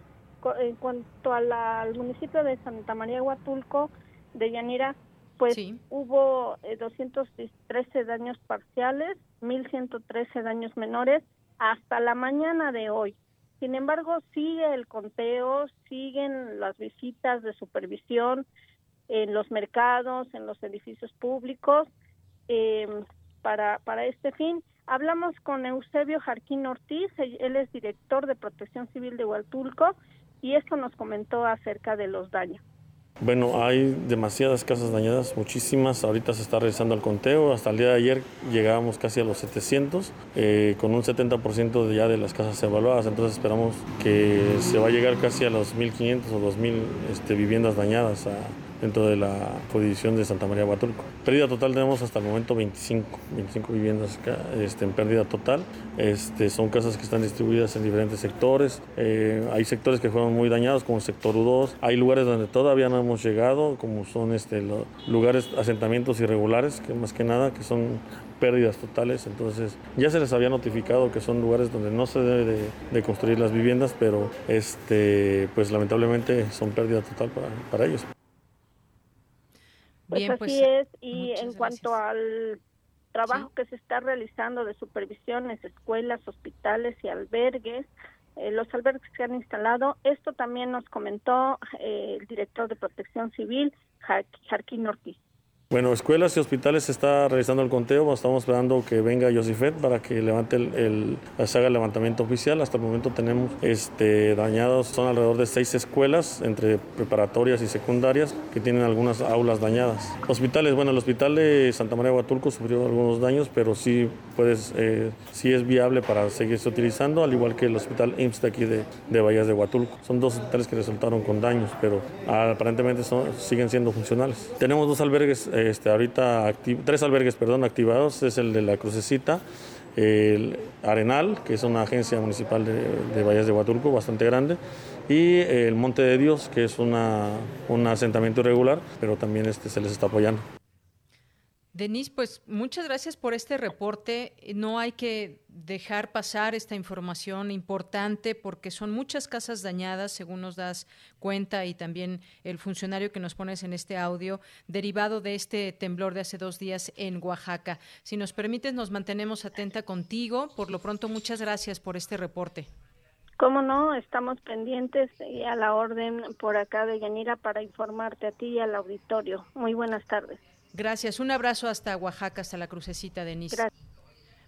en cuanto al municipio de Santa María Huatulco de Yanira, pues hubo 213 daños parciales, 1113 daños menores hasta la mañana de hoy. Sin embargo, sigue el conteo, siguen las visitas de supervisión, en los mercados, en los edificios públicos, eh, para, para este fin. Hablamos con Eusebio Jarquín Ortiz, él es director de Protección Civil de Hualtulco, y esto nos comentó acerca de los daños. Bueno, hay demasiadas casas dañadas, muchísimas. Ahorita se está realizando el conteo. Hasta el día de ayer llegábamos casi a los 700, eh, con un 70% ya de las casas evaluadas. Entonces esperamos que se va a llegar casi a los 1.500 o 2.000 este, viviendas dañadas a, dentro de la jurisdicción de Santa María Huatulco. Pérdida total tenemos hasta el momento 25, 25 viviendas este, en pérdida total. Este, son casas que están distribuidas en diferentes sectores. Eh, hay sectores que fueron muy dañados, como el sector U2. Hay lugares donde todavía no hemos llegado, como son este, los lugares, asentamientos irregulares, que más que nada, que son pérdidas totales. Entonces ya se les había notificado que son lugares donde no se debe de, construir las viviendas, pero este, pues lamentablemente son pérdida total para, para ellos. Pues así pues, es, y en cuanto al trabajo que se está realizando de supervisiones, escuelas, hospitales y albergues, eh, los albergues que se han instalado, esto también nos comentó eh, el director de Protección Civil, Jarquín Ortiz. Bueno, escuelas y hospitales se está realizando el conteo. Estamos esperando que venga Josifet para que levante el, haga el levantamiento oficial. Hasta el momento tenemos este, dañados, son alrededor de seis escuelas entre preparatorias y secundarias que tienen algunas aulas dañadas. Hospitales, bueno, el hospital de Santa María de Huatulco sufrió algunos daños, pero sí, puedes, eh, sí es viable para seguirse utilizando, al igual que el hospital IMSS aquí de, de Bahías de Huatulco. Son dos hospitales que resultaron con daños, pero aparentemente son, siguen siendo funcionales. Tenemos dos albergues este, ahorita tres albergues perdón, activados, es el de la Crucecita, el Arenal, que es una agencia municipal de, de de Huatulco bastante grande, y el Monte de Dios, que es una, un asentamiento irregular, pero también este, se les está apoyando. Denise, pues muchas gracias por este reporte. No hay que dejar pasar esta información importante porque son muchas casas dañadas, según nos das cuenta, y también el funcionario que nos pones en este audio, derivado de este temblor de hace dos días en Oaxaca. Si nos permites, nos mantenemos atenta contigo. Por lo pronto, muchas gracias por este reporte. Cómo no, estamos pendientes y a la orden por acá de Yanira para informarte a ti y al auditorio. Muy buenas tardes. Gracias. Un abrazo hasta Oaxaca, hasta la crucecita, Denise. Gracias.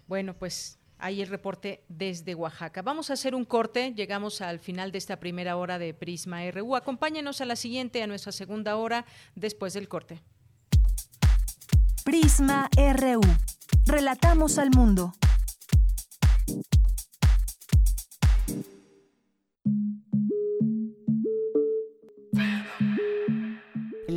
Bueno, pues Ahí el reporte desde Oaxaca. Vamos a hacer un corte. Llegamos al final de esta primera hora de Prisma RU. Acompáñenos a la siguiente, a nuestra segunda hora, después del corte. Prisma RU. Relatamos al mundo.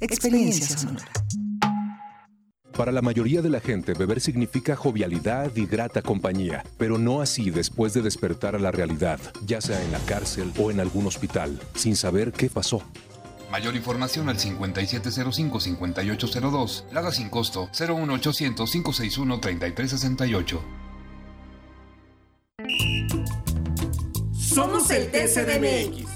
Experiencia sonora. Para la mayoría de la gente, beber significa jovialidad y grata compañía, pero no así después de despertar a la realidad, ya sea en la cárcel o en algún hospital, sin saber qué pasó. Mayor información al 5705-5802, Lada sin costo 01800-561-3368. Somos el TCDMX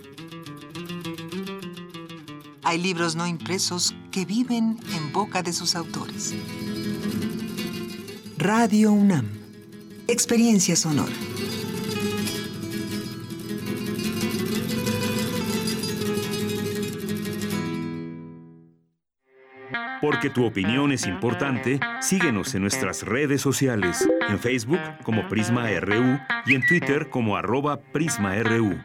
hay libros no impresos que viven en boca de sus autores. Radio UNAM. Experiencia sonora. Porque tu opinión es importante, síguenos en nuestras redes sociales, en Facebook como Prisma RU y en Twitter como arroba PrismaRU.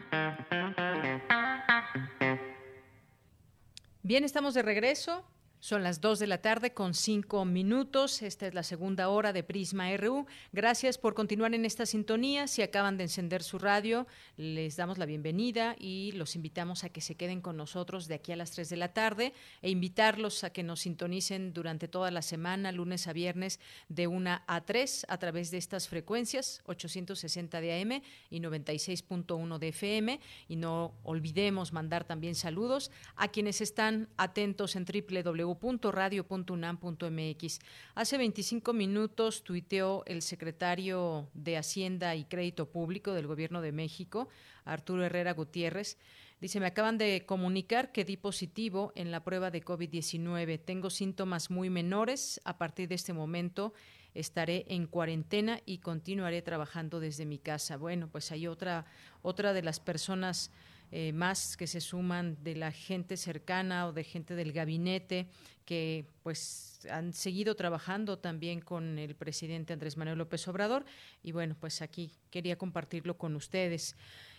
Bien, estamos de regreso. Son las 2 de la tarde con 5 minutos. Esta es la segunda hora de Prisma RU. Gracias por continuar en esta sintonía. Si acaban de encender su radio, les damos la bienvenida y los invitamos a que se queden con nosotros de aquí a las 3 de la tarde e invitarlos a que nos sintonicen durante toda la semana, lunes a viernes, de 1 a 3 a través de estas frecuencias 860 de AM y 96.1 de FM. Y no olvidemos mandar también saludos a quienes están atentos en www www.radio.unam.mx. Hace 25 minutos tuiteó el secretario de Hacienda y Crédito Público del Gobierno de México, Arturo Herrera Gutiérrez. Dice, me acaban de comunicar que di positivo en la prueba de COVID-19. Tengo síntomas muy menores. A partir de este momento estaré en cuarentena y continuaré trabajando desde mi casa. Bueno, pues hay otra, otra de las personas eh, más que se suman de la gente cercana o de gente del gabinete que pues han seguido trabajando también con el presidente Andrés Manuel López Obrador y bueno pues aquí quería compartirlo con ustedes.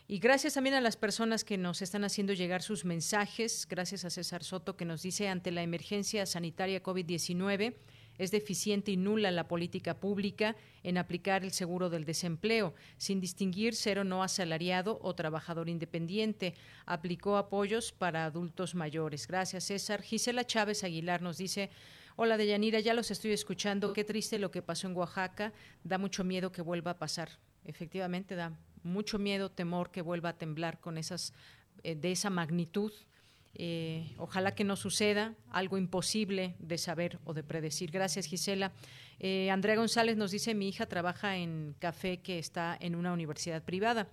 Y gracias también a las personas que nos están haciendo llegar sus mensajes, gracias a César Soto que nos dice ante la emergencia sanitaria COVID-19 es deficiente y nula la política pública en aplicar el seguro del desempleo, sin distinguir ser o no asalariado o trabajador independiente. Aplicó apoyos para adultos mayores. Gracias, César. Gisela Chávez Aguilar nos dice. Hola, Deyanira, ya los estoy escuchando. Qué triste lo que pasó en Oaxaca. Da mucho miedo que vuelva a pasar. Efectivamente, da mucho miedo, temor que vuelva a temblar con esas, eh, de esa magnitud Eh, ojalá que no suceda algo imposible de saber o de predecir. Gracias, Gisela. Eh, Andrea González nos dice, mi hija trabaja en café que está en una universidad privada.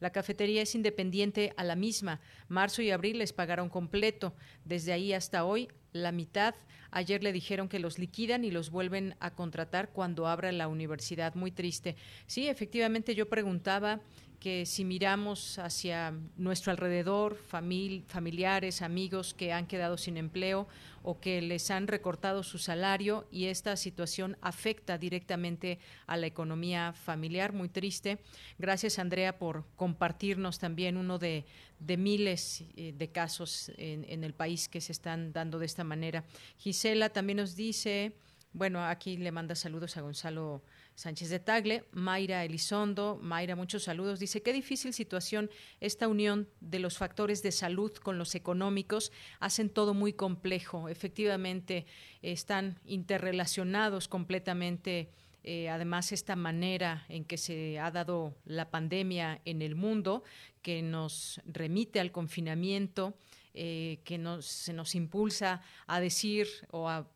La cafetería es independiente a la misma. Marzo y abril les pagaron completo. Desde ahí hasta hoy, la mitad. Ayer le dijeron que los liquidan y los vuelven a contratar cuando abra la universidad. Muy triste. Sí, efectivamente yo preguntaba que si miramos hacia nuestro alrededor, familiares, amigos que han quedado sin empleo o que les han recortado su salario y esta situación afecta directamente a la economía familiar, muy triste. Gracias Andrea por compartirnos también uno de, miles eh, de casos en, en el país que se están dando de esta manera. Gisela también nos dice, bueno, aquí le manda saludos a Gonzalo. Sánchez de Tagle, Mayra Elizondo, Mayra, muchos saludos. Dice, qué difícil situación esta unión de los factores de salud con los económicos hacen todo muy complejo. Efectivamente, están interrelacionados completamente. Eh, además, esta manera en que se ha dado la pandemia en el mundo, que nos remite al confinamiento, eh, que nos, se nos impulsa a decir o a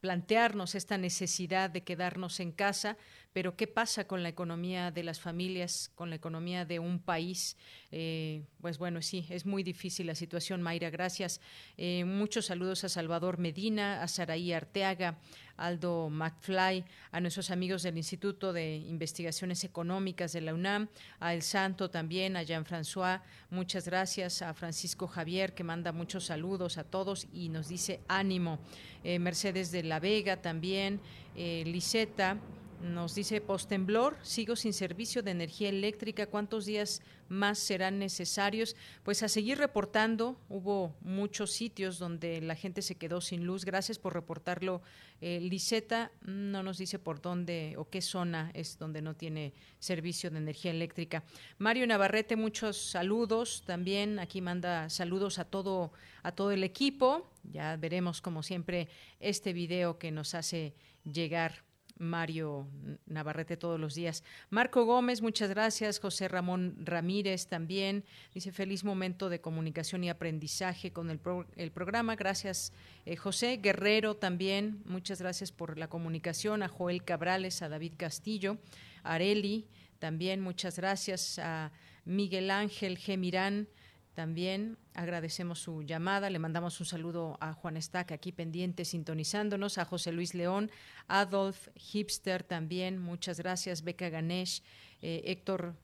plantearnos esta necesidad de quedarnos en casa, pero ¿qué pasa con la economía de las familias, con la economía de un país? Eh, pues bueno, sí, es muy difícil la situación, Mayra, gracias. Eh, muchos saludos a Salvador Medina, a Saraí Arteaga, Aldo McFly, a nuestros amigos del Instituto de Investigaciones Económicas de la UNAM, a El Santo también, a Jean-François, muchas gracias, a Francisco Javier, que manda muchos saludos a todos y nos dice ánimo. Eh, Mercedes de la Vega también, Liseta, nos dice postemblor, sigo sin servicio de energía eléctrica. ¿Cuántos días más serán necesarios? Pues a seguir reportando. Hubo muchos sitios donde la gente se quedó sin luz. Gracias por reportarlo, eh, Liseta. No nos dice por dónde o qué zona es donde no tiene servicio de energía eléctrica. Mario Navarrete, muchos saludos. También aquí manda saludos a todo a todo el equipo. Ya veremos como siempre este video que nos hace llegar Mario Navarrete todos los días. Marco Gómez, muchas gracias. José Ramón Ramírez también. Dice feliz momento de comunicación y aprendizaje con el, programa. Gracias, eh, José. Guerrero también, muchas gracias por la comunicación. A Joel Cabrales, a David Castillo, a Areli también, muchas gracias. A Miguel Ángel Gemirán. También agradecemos su llamada, le mandamos un saludo a Juan Estac aquí pendiente, sintonizándonos, a José Luis León, Adolf Hipster también, muchas gracias, Beca Ganesh, eh, Héctor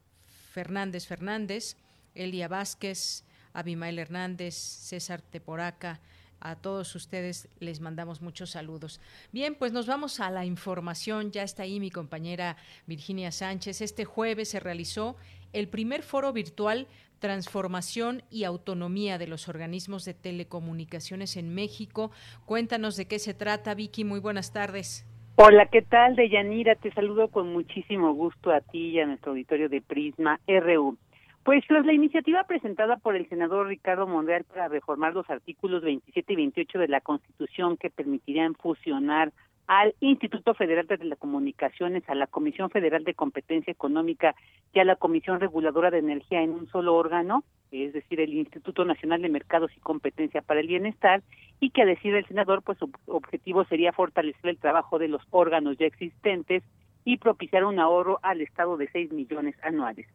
Fernández Fernández, Elia Vázquez, Abimael Hernández, César Teporaca, a todos ustedes les mandamos muchos saludos. Bien, pues nos vamos a la información. Ya está ahí mi compañera Virginia Sánchez. Este jueves se realizó el primer foro virtual transformación y autonomía de los organismos de telecomunicaciones en México. Cuéntanos de qué se trata, Vicky. Muy buenas tardes. Hola, ¿qué tal, Deyanira? Te saludo con muchísimo gusto a ti y a nuestro auditorio de Prisma RU. Pues tras la iniciativa presentada por el senador Ricardo Monreal para reformar los artículos 27 y 28 de la Constitución que permitirían fusionar al Instituto Federal de Telecomunicaciones, a la Comisión Federal de Competencia Económica y a la Comisión Reguladora de Energía en un solo órgano, es decir, el Instituto Nacional de Mercados y Competencia para el Bienestar, y que a decir el senador, pues su objetivo sería fortalecer el trabajo de los órganos ya existentes y propiciar un ahorro al Estado de 6 millones anuales.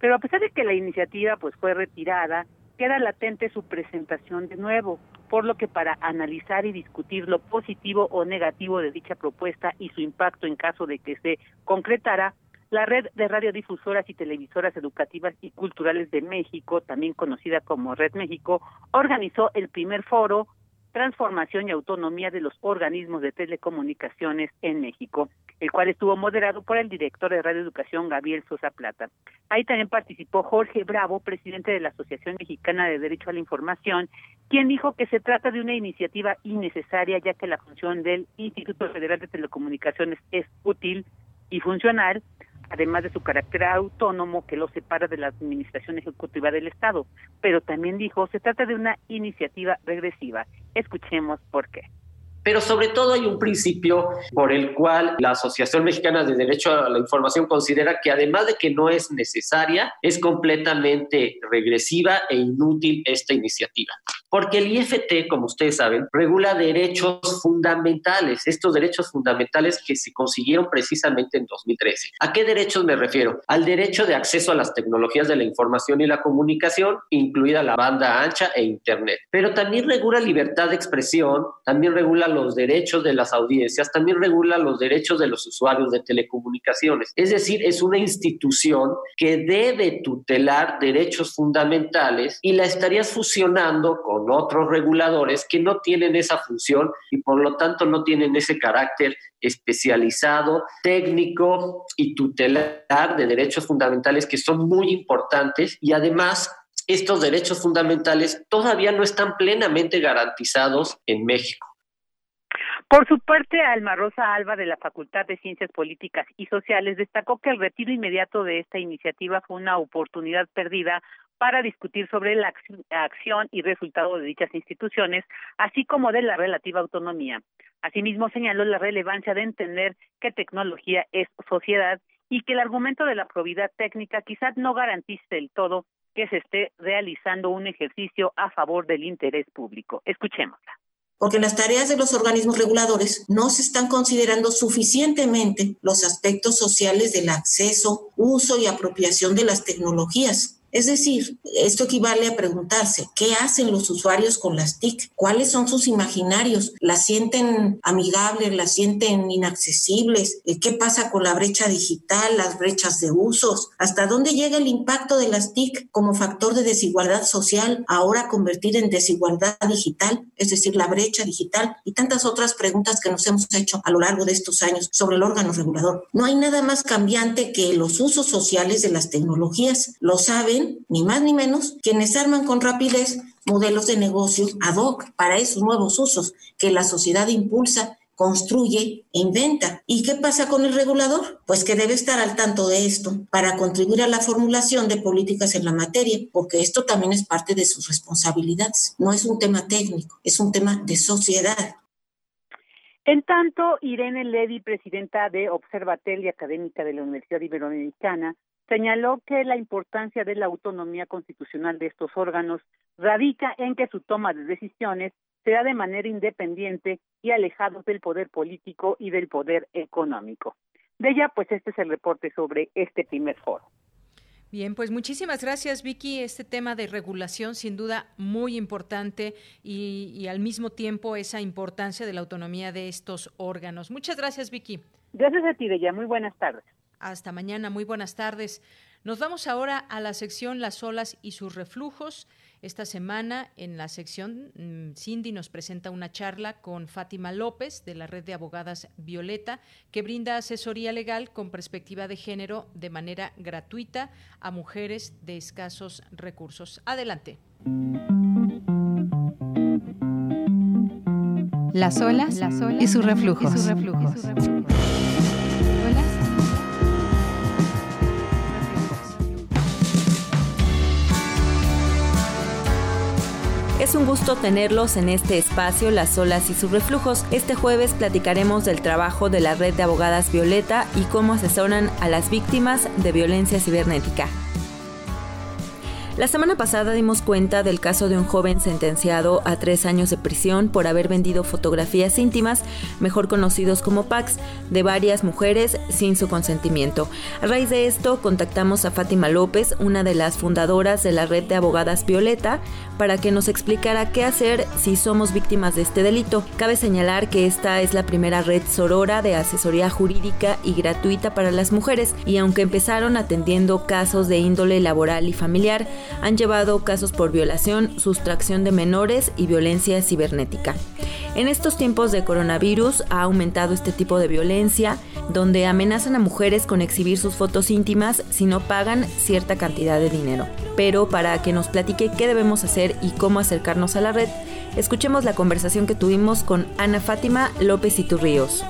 Pero a pesar de que la iniciativa pues fue retirada, queda latente su presentación de nuevo, por lo que para analizar y discutir lo positivo o negativo de dicha propuesta y su impacto en caso de que se concretara, la red de radiodifusoras y televisoras educativas y culturales de México, también conocida como Red México, organizó el primer foro Transformación y Autonomía de los Organismos de Telecomunicaciones en México, el cual estuvo moderado por el director de Radio Educación, Gabriel Sosa Plata. Ahí también participó Jorge Bravo, presidente de la Asociación Mexicana de Derecho a la Información, quien dijo que se trata de una iniciativa innecesaria, ya que la función del Instituto Federal de Telecomunicaciones es útil y funcional, además de su carácter autónomo que lo separa de la administración ejecutiva del Estado. Pero también dijo, se trata de una iniciativa regresiva. Escuchemos por qué. Pero sobre todo hay un principio por el cual la Asociación Mexicana de Derecho a la Información considera que además de que no es necesaria, es completamente regresiva e inútil esta iniciativa. Porque el IFT, como ustedes saben, regula derechos fundamentales, estos derechos fundamentales que se consiguieron precisamente en 2013. ¿A qué derechos me refiero? Al derecho de acceso a las tecnologías de la información y la comunicación, incluida la banda ancha e Internet. Pero también regula libertad de expresión, también regula los derechos de las audiencias, también regula los derechos de los usuarios de telecomunicaciones. Es decir, es una institución que debe tutelar derechos fundamentales y la estarías fusionando con otros reguladores que no tienen esa función y por lo tanto no tienen ese carácter especializado, técnico y tutelar de derechos fundamentales que son muy importantes y además estos derechos fundamentales todavía no están plenamente garantizados en México. Por su parte, Alma Rosa Alba de la Facultad de Ciencias Políticas y Sociales destacó que el retiro inmediato de esta iniciativa fue una oportunidad perdida para discutir sobre la acción y resultado de dichas instituciones, así como de la relativa autonomía. Asimismo, señaló la relevancia de entender que tecnología es sociedad y que el argumento de la probidad técnica quizás no garantice del todo que se esté realizando un ejercicio a favor del interés público. Escuchémosla porque las tareas de los organismos reguladores no se están considerando suficientemente los aspectos sociales del acceso, uso y apropiación de las tecnologías es decir, esto equivale a preguntarse, ¿qué hacen los usuarios con las TIC? ¿Cuáles son sus imaginarios? ¿Las sienten amigables? ¿Las sienten inaccesibles? Eh, ¿Qué pasa con la brecha digital, las brechas de usos? ¿Hasta dónde llega el impacto de las TIC como factor de desigualdad social, ahora convertida en desigualdad digital? Es decir, la brecha digital y tantas otras preguntas que nos hemos hecho a lo largo de estos años sobre el órgano regulador. No hay nada más cambiante que los usos sociales de las tecnologías. Lo ni más ni menos, quienes arman con rapidez modelos de negocio ad hoc para esos nuevos usos que la sociedad impulsa construye e inventa. ¿Y qué pasa con el regulador? Pues que debe estar al tanto de esto para contribuir a la formulación de políticas en la materia, porque esto también es parte de sus responsabilidades. No es un tema técnico, es un tema de sociedad. En tanto, Irene Levy, presidenta de Observatel y académica de la Universidad Iberoamericana, señaló que la importancia de la autonomía constitucional de estos órganos radica en que su toma de decisiones sea de manera independiente y alejado del poder político y del poder económico. De ella, pues este es el reporte sobre este primer foro. Bien, pues muchísimas gracias Vicky. Este tema de regulación sin duda muy importante y, y, al mismo tiempo esa importancia de la autonomía de estos órganos. Muchas gracias Vicky. Gracias a ti, Deya. Muy buenas tardes. Hasta mañana, muy buenas tardes. Nos vamos ahora a la sección Las olas y sus reflujos. Esta semana en la sección mm, Cindy nos presenta una charla con Fátima López de la red de abogadas Violeta que brinda asesoría legal con perspectiva de género de manera gratuita a mujeres de escasos recursos. Adelante. Las olas, Y sus reflujos. Es un gusto tenerlos en este espacio, Las olas y sus reflujos. Este jueves platicaremos del trabajo de la red de abogadas Violeta y cómo asesoran a las víctimas de violencia cibernética. La semana pasada dimos cuenta del caso de un joven sentenciado a tres años de prisión por haber vendido fotografías íntimas, mejor conocidos como packs, de varias mujeres sin su consentimiento. A raíz de esto, contactamos a Fátima López, una de las fundadoras de la red de abogadas Violeta, para que nos explicara qué hacer si somos víctimas de este delito. Cabe señalar que esta es la primera red sorora de asesoría jurídica y gratuita para las mujeres, y aunque empezaron atendiendo casos de índole laboral y familiar, han llevado casos por violación, sustracción de menores y violencia cibernética. En estos tiempos de coronavirus ha aumentado este tipo de violencia, donde amenazan a mujeres con exhibir sus fotos íntimas si no pagan cierta cantidad de dinero. Pero para que nos platique qué debemos hacer y cómo acercarnos a la red, escuchemos la conversación que tuvimos con Ana Fátima López Iturríos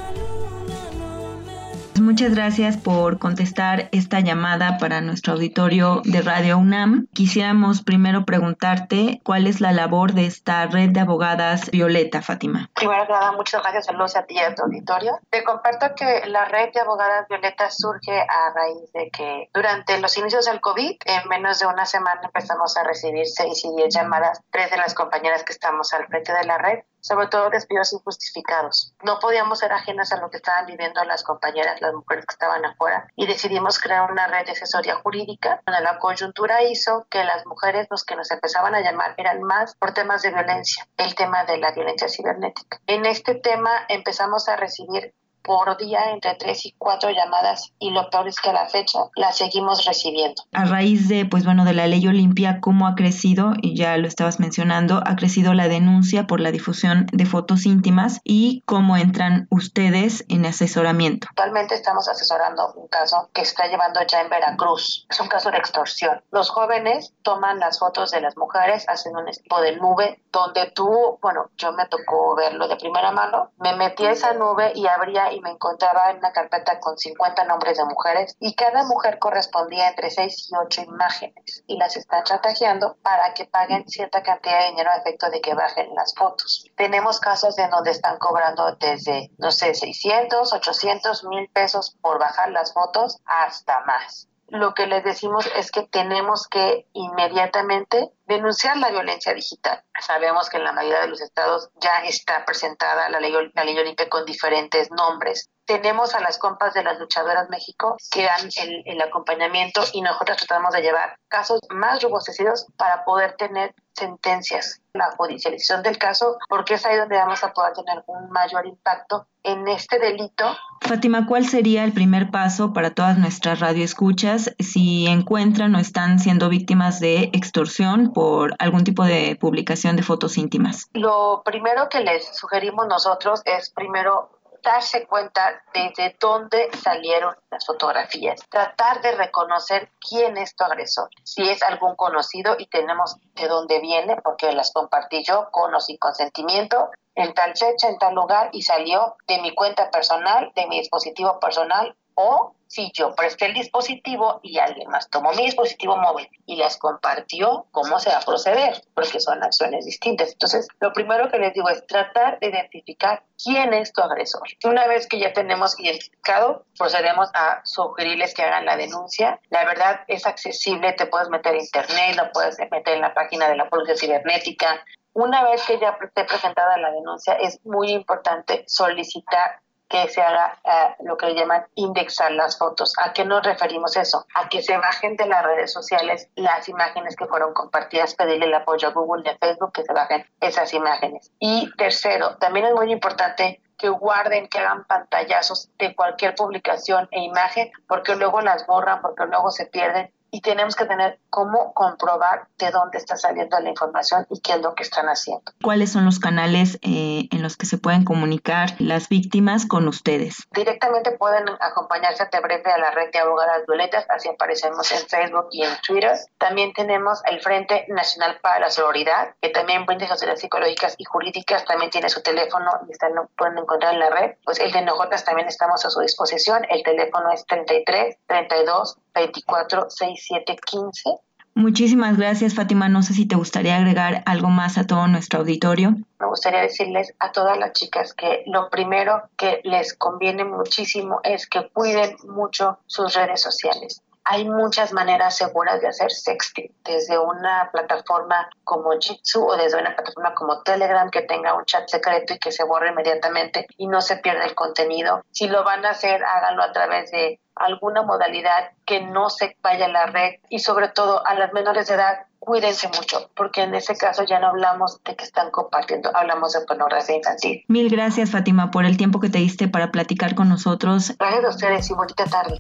muchas gracias por contestar esta llamada para nuestro auditorio de Radio UNAM. Quisiéramos primero preguntarte cuál es la labor de esta red de abogadas Violeta, Fátima. Primero muchas gracias, saludos a ti y a tu auditorio. Te comparto que la red de abogadas Violeta surge a raíz de que durante los inicios del COVID, en menos de una semana empezamos a recibir seis y diez llamadas, tres de las compañeras que estamos al frente de la red, sobre todo despidos injustificados. No podíamos ser ajenas a lo que estaban viviendo las compañeras, las mujeres que estaban afuera, y decidimos crear una red de asesoría jurídica, donde la coyuntura hizo que las mujeres, los que nos empezaban a llamar, eran más por temas de violencia, el tema de la violencia cibernética. En este tema empezamos a recibir por día entre tres y cuatro llamadas y lo peor es que a la fecha las seguimos recibiendo. A raíz de, pues bueno, de la ley Olimpia, ¿cómo ha crecido? Y ya lo estabas mencionando, ha crecido la denuncia por la difusión de fotos íntimas y cómo entran ustedes en asesoramiento. Actualmente estamos asesorando un caso que está llevando ya en Veracruz. Es un caso de extorsión. Los jóvenes toman las fotos de las mujeres, hacen un tipo de nube donde tú, bueno, yo me tocó verlo de primera mano, me metí a esa nube y abría me encontraba en una carpeta con 50 nombres de mujeres y cada mujer correspondía entre 6 y 8 imágenes y las están chantajeando para que paguen cierta cantidad de dinero a efecto de que bajen las fotos. Tenemos casos en donde están cobrando desde, no sé, 600, 800, mil pesos por bajar las fotos hasta más lo que les decimos es que tenemos que inmediatamente denunciar la violencia digital. Sabemos que en la mayoría de los estados ya está presentada la ley, la ley Olimpia con diferentes nombres. Tenemos a las compas de las luchadoras México que dan el, el acompañamiento y nosotros tratamos de llevar casos más robustecidos para poder tener sentencias, la judicialización del caso, porque es ahí donde vamos a poder tener un mayor impacto en este delito. Fátima, ¿cuál sería el primer paso para todas nuestras radioescuchas si encuentran o están siendo víctimas de extorsión por algún tipo de publicación de fotos íntimas? Lo primero que les sugerimos nosotros es primero darse cuenta desde dónde salieron las fotografías, tratar de reconocer quién es tu agresor, si es algún conocido y tenemos de dónde viene, porque las compartí yo con o sin consentimiento, en tal fecha, en tal lugar y salió de mi cuenta personal, de mi dispositivo personal o si yo presté el dispositivo y alguien más tomó mi dispositivo móvil y las compartió, ¿cómo se va a proceder? Porque son acciones distintas. Entonces, lo primero que les digo es tratar de identificar quién es tu agresor. Una vez que ya tenemos identificado, procedemos a sugerirles que hagan la denuncia. La verdad es accesible, te puedes meter a internet, lo puedes meter en la página de la Policía Cibernética. Una vez que ya esté presentada la denuncia, es muy importante solicitar que se haga eh, lo que llaman indexar las fotos. ¿A qué nos referimos eso? A que se bajen de las redes sociales las imágenes que fueron compartidas, pedirle el apoyo a Google de Facebook que se bajen esas imágenes. Y tercero, también es muy importante que guarden, que hagan pantallazos de cualquier publicación e imagen, porque luego las borran, porque luego se pierden y tenemos que tener cómo comprobar de dónde está saliendo la información y qué es lo que están haciendo. ¿Cuáles son los canales eh, en los que se pueden comunicar las víctimas con ustedes? Directamente pueden acompañarse a breve a la red de abogadas violetas, así aparecemos en Facebook y en Twitter. También tenemos el Frente Nacional para la Sororidad, que también brinda asesorías psicológicas y jurídicas, también tiene su teléfono y están, lo pueden encontrar en la red. Pues el de nosotras también estamos a su disposición, el teléfono es 33 32 24 67 15. Muchísimas gracias, Fátima. No sé si te gustaría agregar algo más a todo nuestro auditorio. Me gustaría decirles a todas las chicas que lo primero que les conviene muchísimo es que cuiden mucho sus redes sociales. Hay muchas maneras seguras de hacer sexting, desde una plataforma como Jitsu o desde una plataforma como Telegram que tenga un chat secreto y que se borre inmediatamente y no se pierda el contenido. Si lo van a hacer, háganlo a través de alguna modalidad que no se vaya a la red y sobre todo a las menores de edad cuídense mucho, porque en ese caso ya no hablamos de que están compartiendo, hablamos de pornografía infantil. Mil gracias, Fátima, por el tiempo que te diste para platicar con nosotros. Gracias a ustedes y bonita tarde.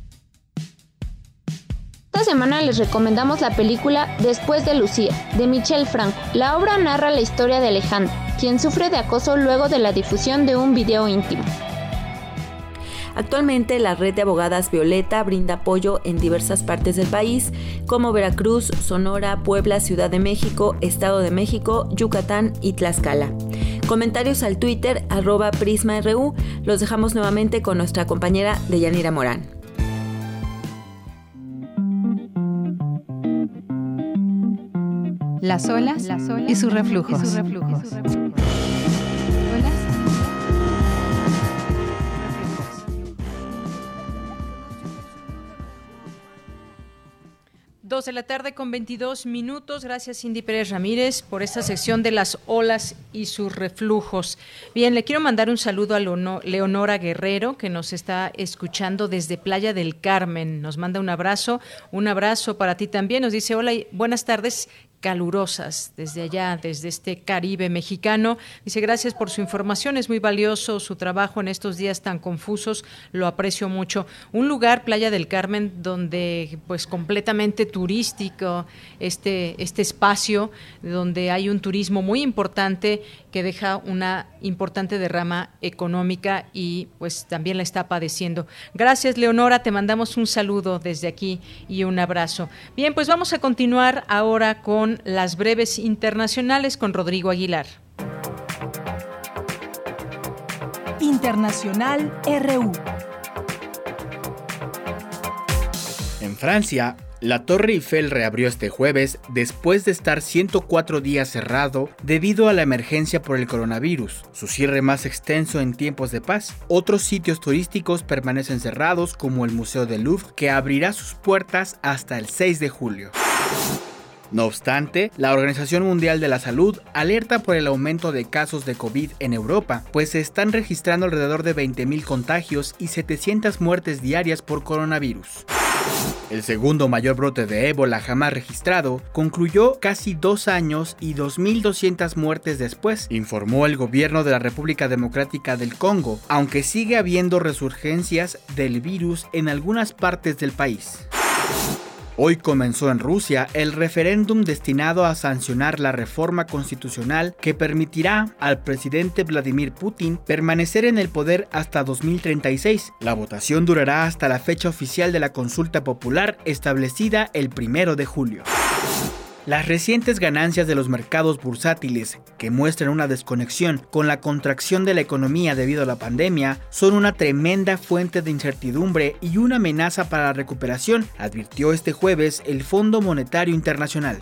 Esta semana les recomendamos la película Después de Lucía, de Michelle Franco. La obra narra la historia de Alejandro, quien sufre de acoso luego de la difusión de un video íntimo. Actualmente la red de abogadas Violeta brinda apoyo en diversas partes del país, como Veracruz, Sonora, Puebla, Ciudad de México, Estado de México, Yucatán y Tlaxcala. Comentarios al Twitter arroba PrismaRU. Los dejamos nuevamente con nuestra compañera Deyanira Morán. Las olas, y sus reflujos. 2 de la tarde con 22 minutos. Gracias Cindy Pérez Ramírez por esta sección de las olas y sus reflujos. Bien, le quiero mandar un saludo a Leonora Guerrero que nos está escuchando desde Playa del Carmen. Nos manda un abrazo, un abrazo para ti también. Nos dice, hola, buenas tardes calurosas desde allá, desde este Caribe mexicano. Dice, gracias por su información, es muy valioso su trabajo en estos días tan confusos, lo aprecio mucho. Un lugar, Playa del Carmen, donde pues completamente turístico, este, este espacio, donde hay un turismo muy importante que deja una importante derrama económica y pues también la está padeciendo. Gracias, Leonora, te mandamos un saludo desde aquí y un abrazo. Bien, pues vamos a continuar ahora con las breves internacionales con Rodrigo Aguilar. Internacional RU. En Francia, la Torre Eiffel reabrió este jueves después de estar 104 días cerrado debido a la emergencia por el coronavirus, su cierre más extenso en tiempos de paz. Otros sitios turísticos permanecen cerrados como el Museo del Louvre que abrirá sus puertas hasta el 6 de julio. No obstante, la Organización Mundial de la Salud alerta por el aumento de casos de COVID en Europa, pues se están registrando alrededor de 20.000 contagios y 700 muertes diarias por coronavirus. El segundo mayor brote de ébola jamás registrado concluyó casi dos años y 2.200 muertes después, informó el gobierno de la República Democrática del Congo, aunque sigue habiendo resurgencias del virus en algunas partes del país. Hoy comenzó en Rusia el referéndum destinado a sancionar la reforma constitucional que permitirá al presidente Vladimir Putin permanecer en el poder hasta 2036. La votación durará hasta la fecha oficial de la consulta popular establecida el primero de julio. Las recientes ganancias de los mercados bursátiles, que muestran una desconexión con la contracción de la economía debido a la pandemia, son una tremenda fuente de incertidumbre y una amenaza para la recuperación, advirtió este jueves el Fondo Monetario Internacional.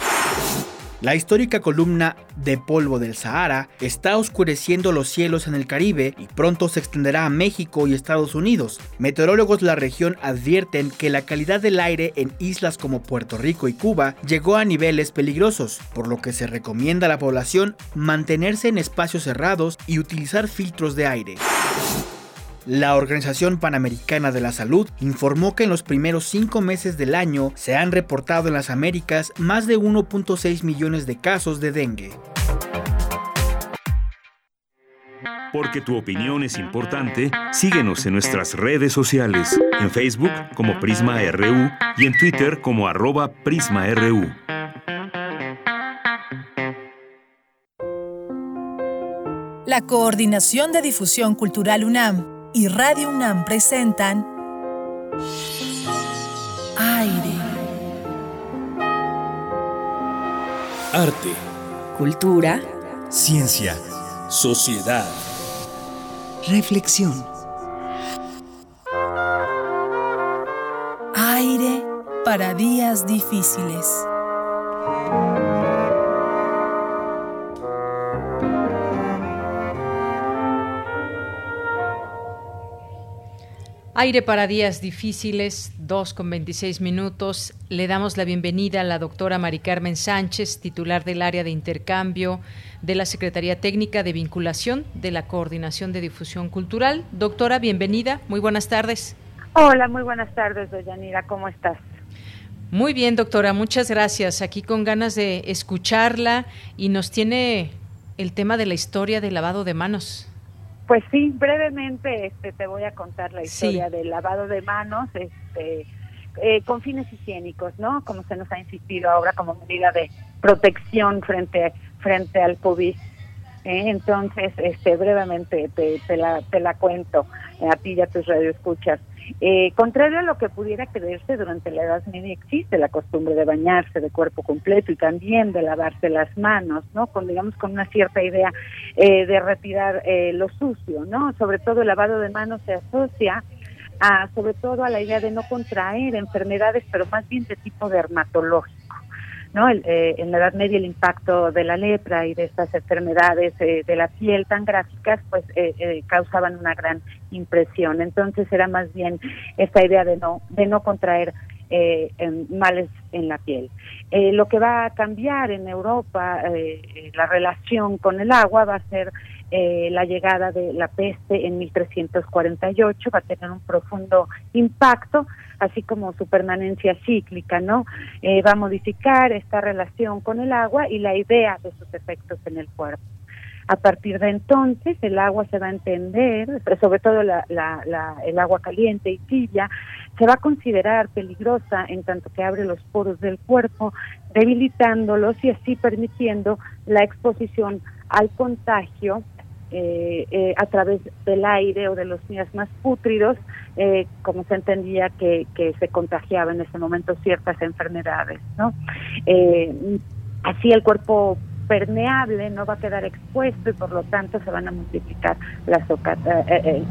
La histórica columna de polvo del Sahara está oscureciendo los cielos en el Caribe y pronto se extenderá a México y Estados Unidos. Meteorólogos de la región advierten que la calidad del aire en islas como Puerto Rico y Cuba llegó a niveles peligrosos, por lo que se recomienda a la población mantenerse en espacios cerrados y utilizar filtros de aire. La Organización Panamericana de la Salud informó que en los primeros cinco meses del año se han reportado en las Américas más de 1.6 millones de casos de dengue. Porque tu opinión es importante, síguenos en nuestras redes sociales, en Facebook como Prisma RU y en Twitter como arroba PrismaRU. La Coordinación de Difusión Cultural UNAM y Radio UNAM presentan Aire. Arte. Cultura. Ciencia. Sociedad. Reflexión. Aire para días difíciles. Aire para días difíciles, 2 con 26 minutos. Le damos la bienvenida a la doctora Mari Carmen Sánchez, titular del área de intercambio de la Secretaría Técnica de Vinculación de la Coordinación de Difusión Cultural. Doctora, bienvenida. Muy buenas tardes. Hola, muy buenas tardes, doña Nira. ¿Cómo estás? Muy bien, doctora. Muchas gracias. Aquí con ganas de escucharla y nos tiene el tema de la historia del lavado de manos. Pues sí, brevemente este, te voy a contar la historia del lavado de manos este, eh, con fines higiénicos, ¿no? Como se nos ha insistido ahora como medida de protección frente, frente al COVID. ¿Eh? entonces, este, brevemente te, la, te la cuento. a ti y a tus radioescuchas. Eh, contrario a lo que pudiera creerse, durante la Edad Media existe la costumbre de bañarse de cuerpo completo y también de lavarse las manos, ¿no? Con, digamos, con una cierta idea eh, de retirar eh, lo sucio, ¿no? Sobre todo el lavado de manos se asocia a, sobre todo a la idea de no contraer enfermedades, pero más bien de tipo dermatológico. ¿No? Eh, en la Edad Media el impacto de la lepra y de estas enfermedades eh, de la piel tan gráficas pues eh, causaban una gran impresión. Entonces era más bien esta idea de no, de no contraer males en la piel. lo que va a cambiar en Europa, la relación con el agua va a ser la llegada de la peste en 1348, va a tener un profundo impacto así como su permanencia cíclica, ¿no? Eh, va a modificar esta relación con el agua y la idea de sus efectos en el cuerpo. A partir de entonces, el agua se va a entender, sobre todo la, el agua caliente y tibia, se va a considerar peligrosa en tanto que abre los poros del cuerpo, debilitándolos y así permitiendo la exposición al contagio eh, eh, a través del aire o de los miasmas pútridos, eh, como se entendía que, que se contagiaba en ese momento ciertas enfermedades, ¿no? Eh, así el cuerpo permeable no va a quedar expuesto y por lo tanto se van a multiplicar las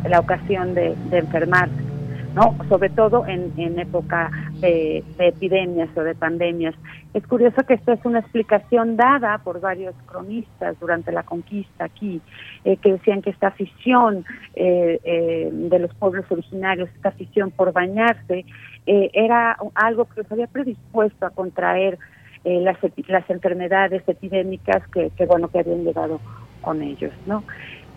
la ocasión de, de enfermarse. ¿No? Sobre todo en, en época de, epidemias o de pandemias. Es curioso que esto es una explicación dada por varios cronistas durante la conquista aquí, eh, que decían que esta afición eh, eh, de los pueblos originarios, esta afición por bañarse, era algo que los había predispuesto a contraer las, las enfermedades epidémicas que, que, bueno, que habían llegado con ellos, ¿no?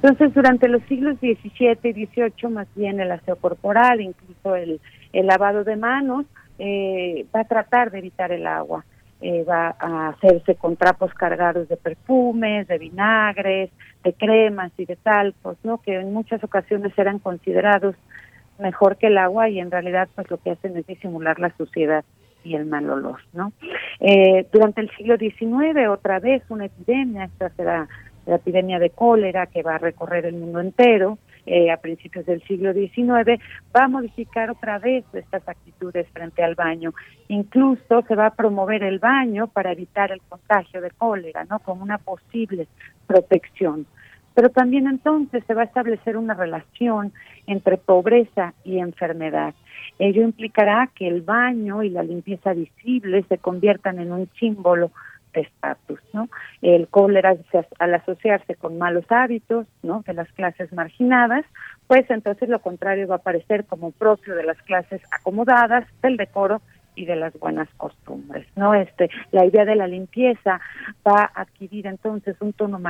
Entonces, durante los siglos XVII y XVIII, más bien el aseo corporal, incluso el, lavado de manos, eh, va a tratar de evitar el agua. Eh, va a hacerse con trapos cargados de perfumes, de vinagres, de cremas y de talcos, ¿no? que en muchas ocasiones eran considerados mejor que el agua y en realidad pues lo que hacen es disimular la suciedad y el mal olor. ¿no? Eh, durante el siglo XIX, otra vez una epidemia, esta será la epidemia de cólera que va a recorrer el mundo entero eh, a principios del siglo XIX, va a modificar otra vez estas actitudes frente al baño. Incluso se va a promover el baño para evitar el contagio de cólera, ¿no? Como una posible protección. Pero también entonces se va a establecer una relación entre pobreza y enfermedad. Ello implicará que el baño y la limpieza visible se conviertan en un símbolo estatus, ¿no? El cólera al asociarse con malos hábitos, ¿no? De las clases marginadas, pues entonces lo contrario va a aparecer como propio de las clases acomodadas, del decoro y de las buenas costumbres, ¿no? Este, la idea de la limpieza va a adquirir entonces un tono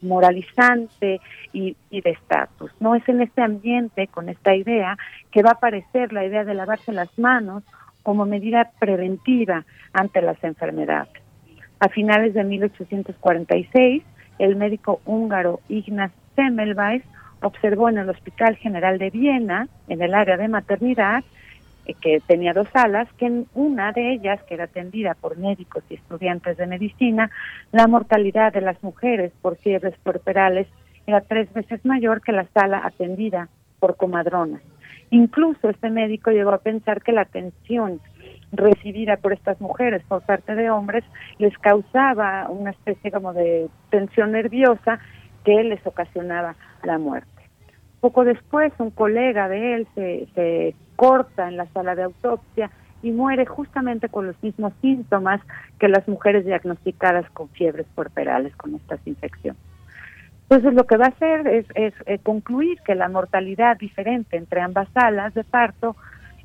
moralizante y de estatus, ¿no? Es en este ambiente, con esta idea, que va a aparecer la idea de lavarse las manos como medida preventiva ante las enfermedades. A finales de 1846, el médico húngaro Ignaz Semmelweis observó en el Hospital General de Viena, en el área de maternidad, eh, que tenía dos salas, que en una de ellas, que era atendida por médicos y estudiantes de medicina, la mortalidad de las mujeres por fiebres puerperales era tres veces mayor que la sala atendida por comadronas. Incluso este médico llegó a pensar que la atención recibida por estas mujeres por parte de hombres les causaba una especie como de tensión nerviosa que les ocasionaba la muerte. Poco después un colega de él se, corta en la sala de autopsia y muere justamente con los mismos síntomas que las mujeres diagnosticadas con fiebres puerperales con estas infecciones. Entonces lo que va a hacer es, es, es, concluir que la mortalidad diferente entre ambas salas de parto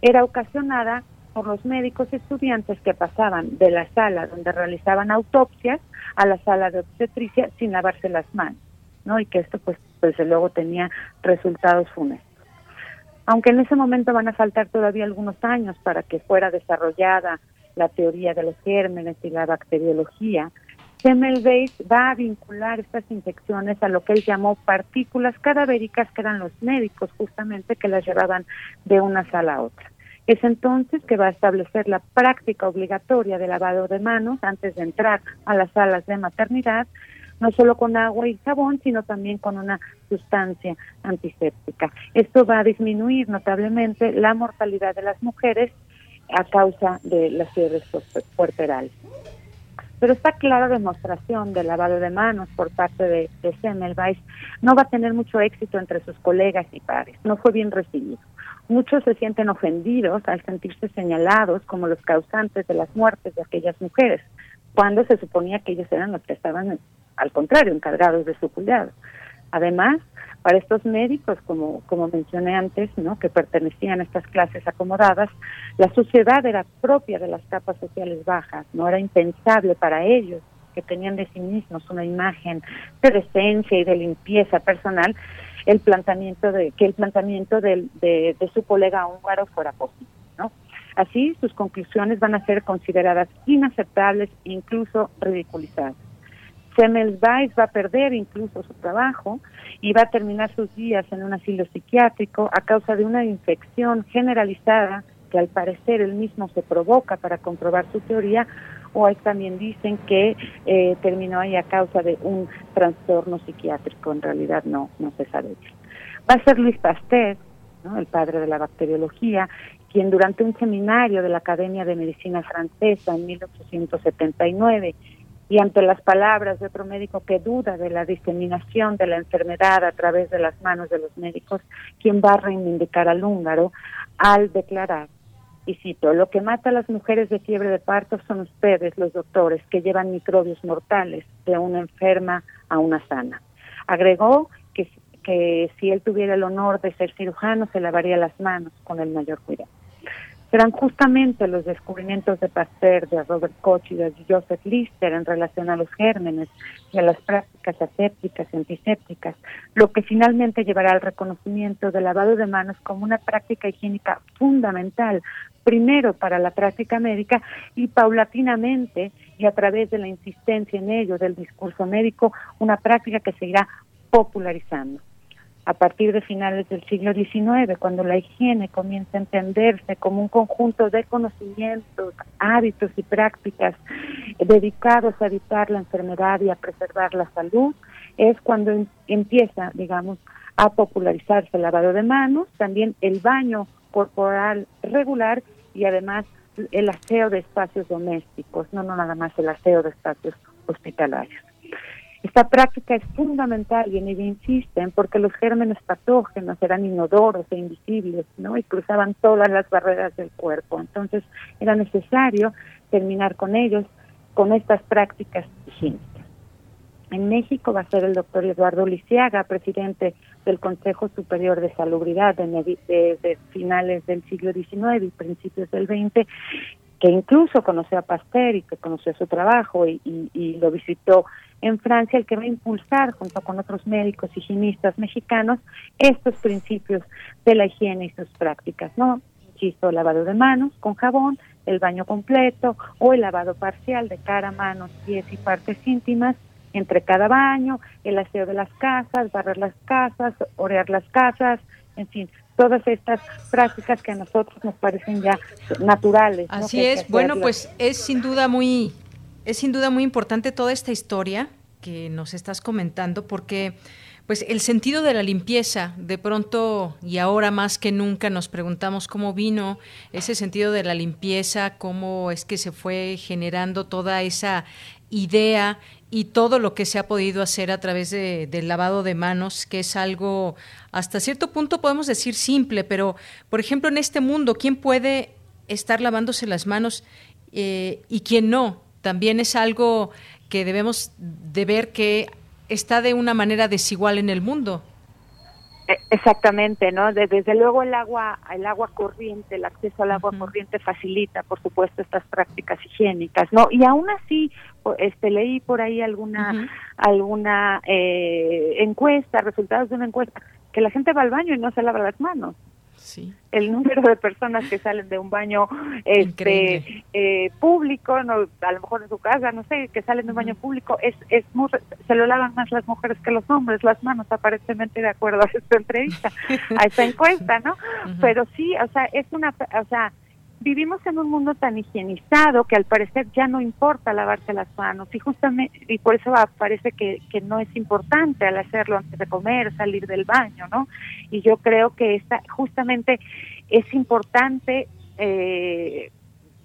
era ocasionada por los médicos estudiantes que pasaban de la sala donde realizaban autopsias a la sala de obstetricia sin lavarse las manos, ¿no? Y que esto pues desde luego tenía resultados funestos. Aunque en ese momento van a faltar todavía algunos años para que fuera desarrollada la teoría de los gérmenes y la bacteriología, Semmelweis va a vincular estas infecciones a lo que él llamó partículas cadavéricas, que eran los médicos justamente que las llevaban de una sala a otra. Es entonces que va a establecer la práctica obligatoria de lavado de manos antes de entrar a las salas de maternidad no solo con agua y jabón, sino también con una sustancia antiséptica. Esto va a disminuir notablemente la mortalidad de las mujeres a causa de las fiebres puerperales. Pero esta clara demostración del lavado de manos por parte de, de Semmelweis no va a tener mucho éxito entre sus colegas y pares. No fue bien recibido. Muchos se sienten ofendidos al sentirse señalados como los causantes de las muertes de aquellas mujeres, cuando se suponía que ellos eran los que estaban, al contrario, encargados de su cuidado. Además, para estos médicos, como, como mencioné antes, ¿no? que pertenecían a estas clases acomodadas, la sociedad era propia de las capas sociales bajas, no era impensable para ellos que tenían de sí mismos una imagen de decencia y de limpieza personal, el planteamiento de que el planteamiento de, su colega húngaro fuera posible. Así, sus conclusiones van a ser consideradas inaceptables e incluso ridiculizadas. Semmelweis va a perder incluso su trabajo y va a terminar sus días en un asilo psiquiátrico a causa de una infección generalizada que al parecer él mismo se provoca para comprobar su teoría, o hay también dicen que eh, terminó ahí a causa de un trastorno psiquiátrico, en realidad no, no se sabe. Va a ser Luis Pasteur, ¿no? el padre de la bacteriología, quien durante un seminario de la Academia de Medicina Francesa en 1879 y ante las palabras de otro médico que duda de la diseminación de la enfermedad a través de las manos de los médicos, quien va a reivindicar al húngaro al declarar, y cito, lo que mata a las mujeres de fiebre de parto son ustedes, los doctores, que llevan microbios mortales de una enferma a una sana. Agregó que, que si él tuviera el honor de ser cirujano, se lavaría las manos con el mayor cuidado serán justamente los descubrimientos de Pasteur, de Robert Koch y de Joseph Lister en relación a los gérmenes y a las prácticas asépticas y antisépticas, lo que finalmente llevará al reconocimiento del lavado de manos como una práctica higiénica fundamental, primero para la práctica médica y paulatinamente y a través de la insistencia en ello del discurso médico, una práctica que se irá popularizando a partir de finales del siglo XIX, cuando la higiene comienza a entenderse como un conjunto de conocimientos, hábitos y prácticas dedicados a evitar la enfermedad y a preservar la salud, es cuando em, empieza, digamos, a popularizarse el lavado de manos, también el baño corporal regular y además el aseo de espacios domésticos, no, no nada más el aseo de espacios hospitalarios. Esta práctica es fundamental y en ella insisten porque los gérmenes patógenos eran inodoros e invisibles, ¿no? Y cruzaban todas las barreras del cuerpo. Entonces era necesario terminar con ellos, con estas prácticas higiénicas. En México va a ser el doctor Eduardo Lisiaga, presidente del Consejo Superior de Salubridad desde finales del siglo XIX y principios del XX, que incluso conoció a Pasteur y que conoció su trabajo y, y lo visitó en Francia el que va a impulsar junto con otros médicos higienistas mexicanos estos principios de la higiene y sus prácticas, ¿no? Insisto, lavado de manos con jabón, el baño completo o el lavado parcial de cara, manos, pies y partes íntimas entre cada baño, el aseo de las casas, barrer las casas, orear las casas, en fin, todas estas prácticas que a nosotros nos parecen ya naturales. Así es, bueno, pues es sin duda muy es sin duda muy importante toda esta historia que nos estás comentando porque pues el sentido de la limpieza, de pronto y ahora más que nunca nos preguntamos cómo vino ese sentido de la limpieza, cómo es que se fue generando toda esa idea y todo lo que se ha podido hacer a través de, del lavado de manos, que es algo hasta cierto punto podemos decir simple, pero por ejemplo en este mundo, ¿quién puede estar lavándose las manos eh, y quién no? también es algo que debemos de ver que está de una manera desigual en el mundo. E, exactamente, ¿no? Desde luego el agua, el agua corriente, el acceso al agua corriente facilita, por supuesto, estas prácticas higiénicas, ¿no? Y aún así, este, leí por ahí alguna, alguna eh, encuesta, resultados de una encuesta, que la gente va al baño y no se lava las manos. El número de personas que salen de un baño este eh, público, no, a lo mejor en su casa, no sé, que salen de un baño público, es, es se lo lavan más las mujeres que los hombres, las manos, aparentemente de acuerdo a esta entrevista, a esta encuesta, ¿no? Pero sí, o sea, es una, o sea, vivimos en un mundo tan higienizado que al parecer ya no importa lavarse las manos y justamente y por eso parece que, que no es importante al hacerlo antes de comer, salir del baño, ¿no? Y yo creo que esta justamente es importante eh,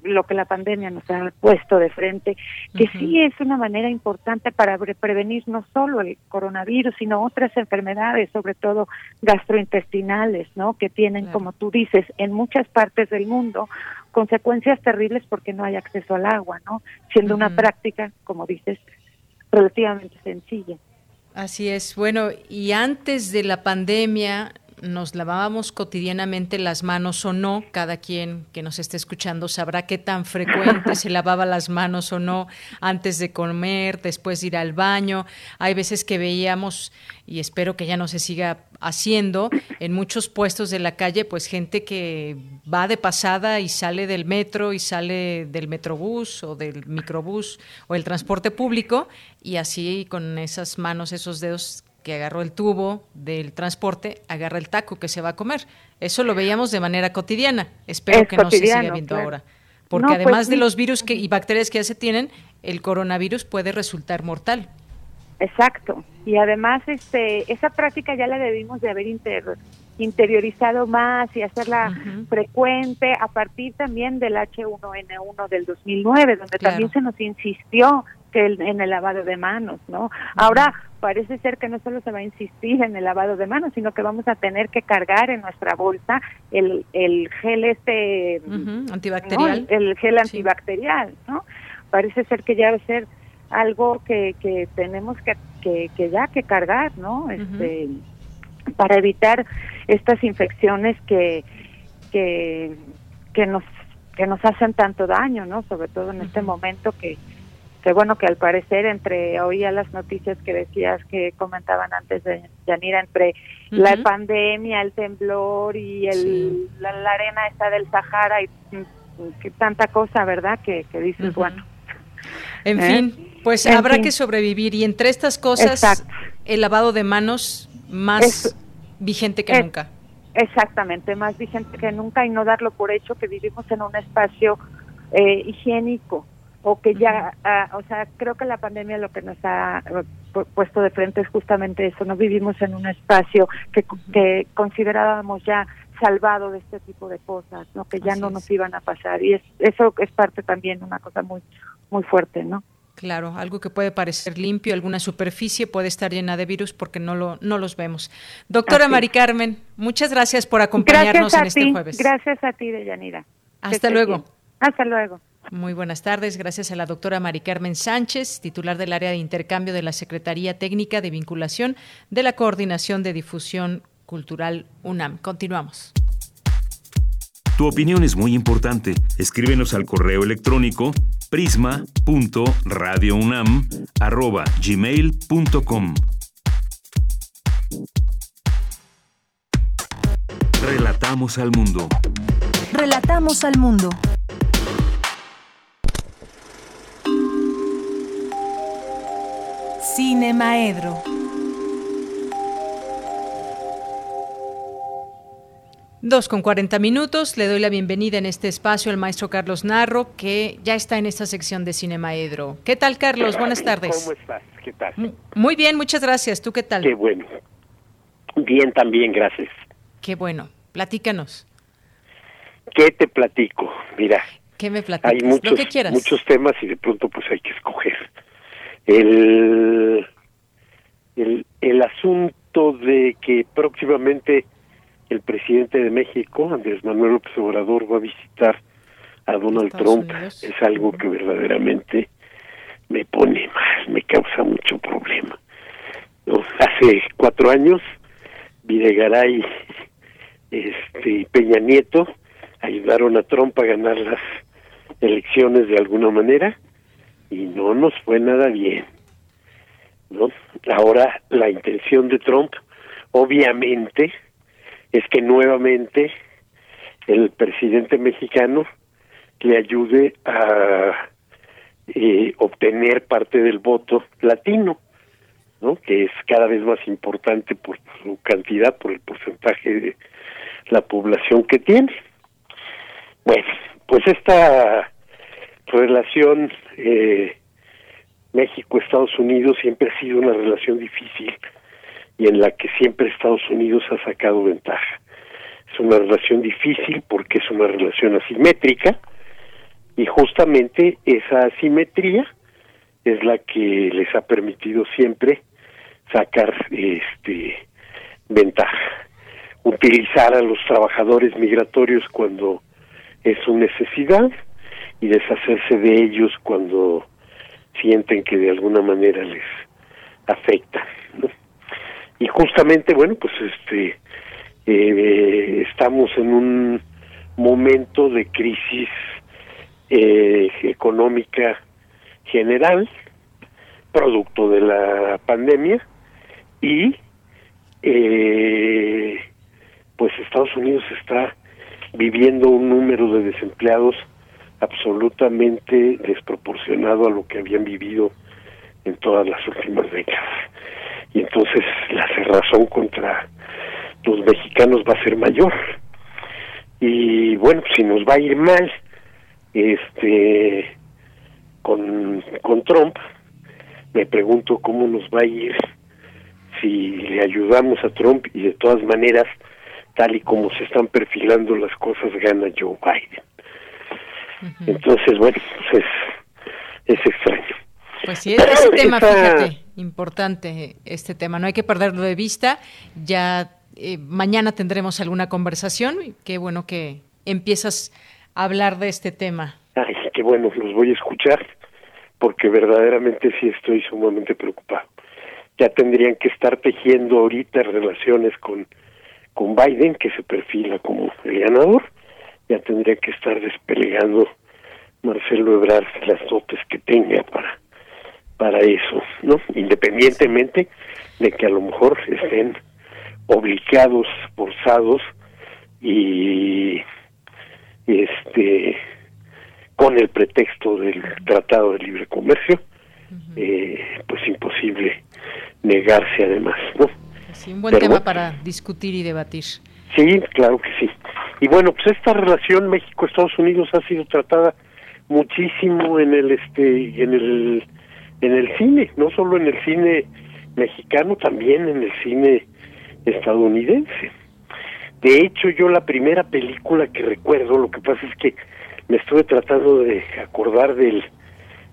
lo que la pandemia nos ha puesto de frente, que sí es una manera importante para prevenir no solo el coronavirus, sino otras enfermedades, sobre todo gastrointestinales, ¿no? Que tienen, como tú dices, en muchas partes del mundo consecuencias terribles porque no hay acceso al agua, ¿no? Siendo una práctica, como dices, relativamente sencilla. Así es. Bueno, y antes de la pandemia, nos lavábamos cotidianamente las manos o no, cada quien que nos esté escuchando sabrá qué tan frecuente se lavaba las manos o no antes de comer, después de ir al baño. Hay veces que veíamos, y espero que ya no se siga haciendo, en muchos puestos de la calle, pues gente que va de pasada y sale del metro y sale del metrobús o del microbús o el transporte público y así con esas manos, esos dedos que agarró el tubo del transporte, agarra el taco que se va a comer. Eso lo veíamos de manera cotidiana. Espero que no se siga viendo ahora. Porque pues además de los virus que, y bacterias que ya se tienen, el coronavirus puede resultar mortal. Exacto. Y además este esa práctica ya la debimos de haber interiorizado más y hacerla frecuente a partir también del H1N1 del 2009, donde también se nos insistió que en el lavado de manos, ¿no? Ahora parece ser que no solo se va a insistir en el lavado de manos, sino que vamos a tener que cargar en nuestra bolsa el, el gel este antibacterial, el, gel antibacterial, ¿no? Parece ser que ya va a ser algo que, que tenemos que, que, que ya que cargar, ¿no? Este para evitar estas infecciones que que que nos que nos hacen tanto daño, ¿no? Sobre todo en este momento que que bueno que al parecer entre oía las noticias que decías que comentaban antes de Yanira entre la pandemia el temblor y el la, arena esta del Sahara y que tanta cosa verdad que, que dices bueno. En ¿Eh? fin pues habrá que sobrevivir y entre estas cosas el lavado de manos más vigente que nunca. Exactamente más vigente que nunca y no darlo por hecho que vivimos en un espacio eh, higiénico o que ya, ah, o sea, creo que la pandemia lo que nos ha eh, puesto de frente es justamente eso, no vivimos en un espacio que, que considerábamos ya salvado de este tipo de cosas, ¿no? Que ya no nos iban a pasar y es, eso es parte también una cosa muy muy fuerte, ¿no? Claro, algo que puede parecer limpio, alguna superficie puede estar llena de virus porque no lo no los vemos. Doctora Mari Carmen, muchas gracias por acompañarnos en este jueves. Gracias a ti, Deyanira. Hasta luego. Hasta luego. Muy buenas tardes. Gracias a la doctora Mari Carmen Sánchez, titular del área de intercambio de la Secretaría Técnica de Vinculación de la Coordinación de Difusión Cultural UNAM. Continuamos. Tu opinión es muy importante. Escríbenos al correo electrónico prisma.radiounam@gmail.com. Relatamos al mundo. Relatamos al mundo. Cine Maedro. Dos con cuarenta minutos. Le doy la bienvenida en este espacio al maestro Carlos Narro, que ya está en esta sección de Cine Maedro. ¿Qué tal, Carlos? Buenas tardes. ¿Cómo estás? ¿Qué tal? Muy bien, muchas gracias. ¿Tú qué tal? Qué bueno. Bien, también, gracias. Qué bueno. Platícanos. ¿Qué te platico? Mira. ¿Qué me platicas? Hay muchos, Lo que quieras. muchos temas y de pronto pues hay que escoger el, el, el asunto de que próximamente el presidente de México, Andrés Manuel López Obrador, va a visitar a Donald Trump es algo que verdaderamente me pone mal, me causa mucho problema. Hace cuatro años, Videgaray este, y Peña Nieto ayudaron a Trump a ganar las elecciones de alguna manera y no nos fue nada bien. ¿no? Ahora la intención de Trump, obviamente, es que nuevamente el presidente mexicano le ayude a eh, obtener parte del voto latino, ¿no? que es cada vez más importante por su cantidad, por el porcentaje de la población que tiene. Bueno, pues esta relación eh, México-Estados Unidos siempre ha sido una relación difícil y en la que siempre Estados Unidos ha sacado ventaja. Es una relación difícil porque es una relación asimétrica y justamente esa asimetría es la que les ha permitido siempre sacar este ventaja utilizar a los trabajadores migratorios cuando es su necesidad y deshacerse de ellos cuando sienten que de alguna manera les afecta y justamente bueno pues este eh, estamos en un momento de crisis eh, económica general producto de la pandemia y eh, pues Estados Unidos está viviendo un número de desempleados absolutamente desproporcionado a lo que habían vivido en todas las últimas décadas. Y entonces la cerrazón contra los mexicanos va a ser mayor. Y bueno, si nos va a ir mal este con, con Trump, me pregunto cómo nos va a ir si le ayudamos a Trump y de todas maneras, tal y como se están perfilando las cosas, gana Joe Biden. Entonces, bueno, pues es, es extraño. Pues sí, es un tema, fíjate, importante este tema, no hay que perderlo de vista. Ya eh, mañana tendremos alguna conversación. Qué bueno que empiezas a hablar de este tema. Ay, qué bueno, los voy a escuchar porque verdaderamente sí estoy sumamente preocupado ya tendrían que estar tejiendo ahorita relaciones con, con Biden, que se perfila como el ganador, ya tendría que estar desplegando Marcelo Ebrard las dotes que tenga para para eso, ¿no? Independientemente de que a lo mejor estén obligados, forzados y este con el pretexto del Tratado de Libre Comercio, eh, pues imposible negarse además, ¿no? Sí, un buen tema para discutir y debatir. Sí, claro que sí. Y bueno, pues esta relación México-Estados Unidos ha sido tratada muchísimo en el este en el en el cine, no solo en el cine mexicano, también en el cine estadounidense. De hecho, yo la primera película que recuerdo, lo que pasa es que me estuve tratando de acordar del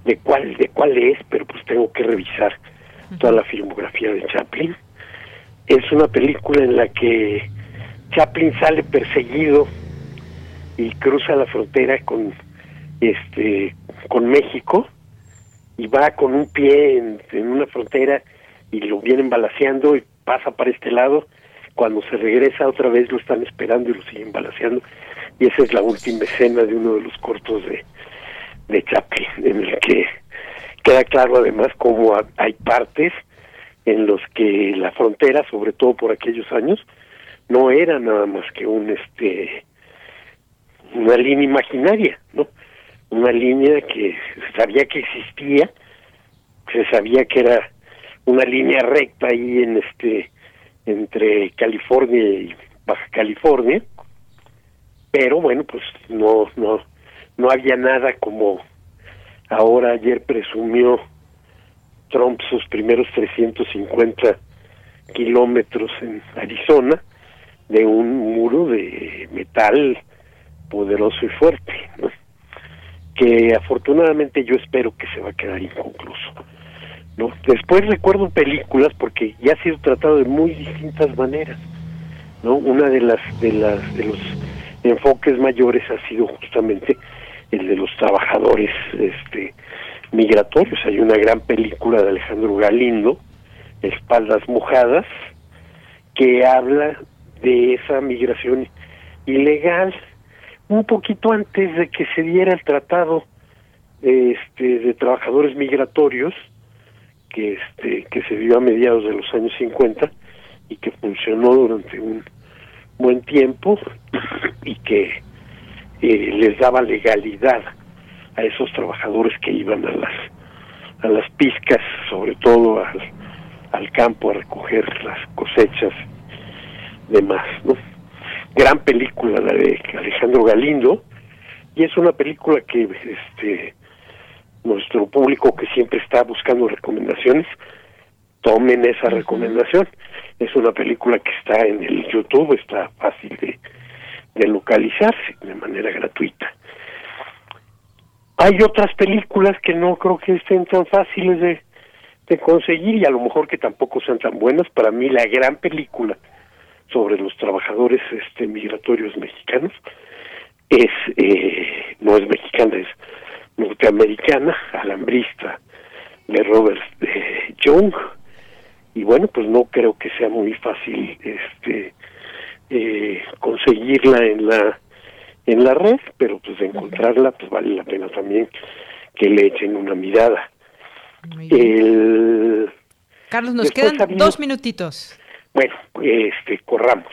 de cuál de cuál es, pero pues tengo que revisar toda la filmografía de Chaplin. Es una película en la que Chaplin sale perseguido y cruza la frontera con este con México y va con un pie en, una frontera y lo vienen balaseando y pasa para este lado. Cuando se regresa otra vez lo están esperando y lo siguen balaseando. Y esa es la última escena de uno de los cortos de, de Chaplin en el que Queda claro además cómo hay partes en los que la frontera, sobre todo por aquellos años, no era nada más que un este una línea imaginaria, ¿no? Una línea que se sabía que existía, se sabía que era una línea recta ahí en este entre California y Baja California, pero bueno, pues no no no había nada como Ahora ayer presumió Trump sus primeros 350 kilómetros en Arizona de un muro de metal poderoso y fuerte, que afortunadamente yo espero que se va a quedar inconcluso. ¿no? Después recuerdo películas porque ya ha sido tratado de muy distintas maneras. ¿no? Una de las de las de los enfoques mayores ha sido justamente el de los trabajadores este migratorios. Hay una gran película de Alejandro Galindo, Espaldas Mojadas, que habla de esa migración ilegal un poquito antes de que se diera el tratado este, de trabajadores migratorios que este que se dio a mediados de los años 50 y que funcionó durante un buen tiempo y que eh, les daba legalidad a esos trabajadores que iban a las a las pizcas, sobre todo al, al campo a recoger las cosechas demás, ¿no? Gran película la de Alejandro Galindo, y es una película que este nuestro público que siempre está buscando recomendaciones tomen esa recomendación. Es una película que está en el YouTube está fácil de, de localizarse de manera gratuita. Hay otras películas que no creo que estén tan fáciles de, de conseguir y a lo mejor que tampoco sean tan buenas. Para mí la gran película sobre los trabajadores este migratorios mexicanos. Es eh, no es mexicana es norteamericana alambrista de Robert eh, Young. Y bueno pues no creo que sea muy fácil este eh, conseguirla en la en la red pero pues encontrarla pues vale la pena también que le echen una mirada. El Carlos nos quedan dos minutitos bueno, este, corramos.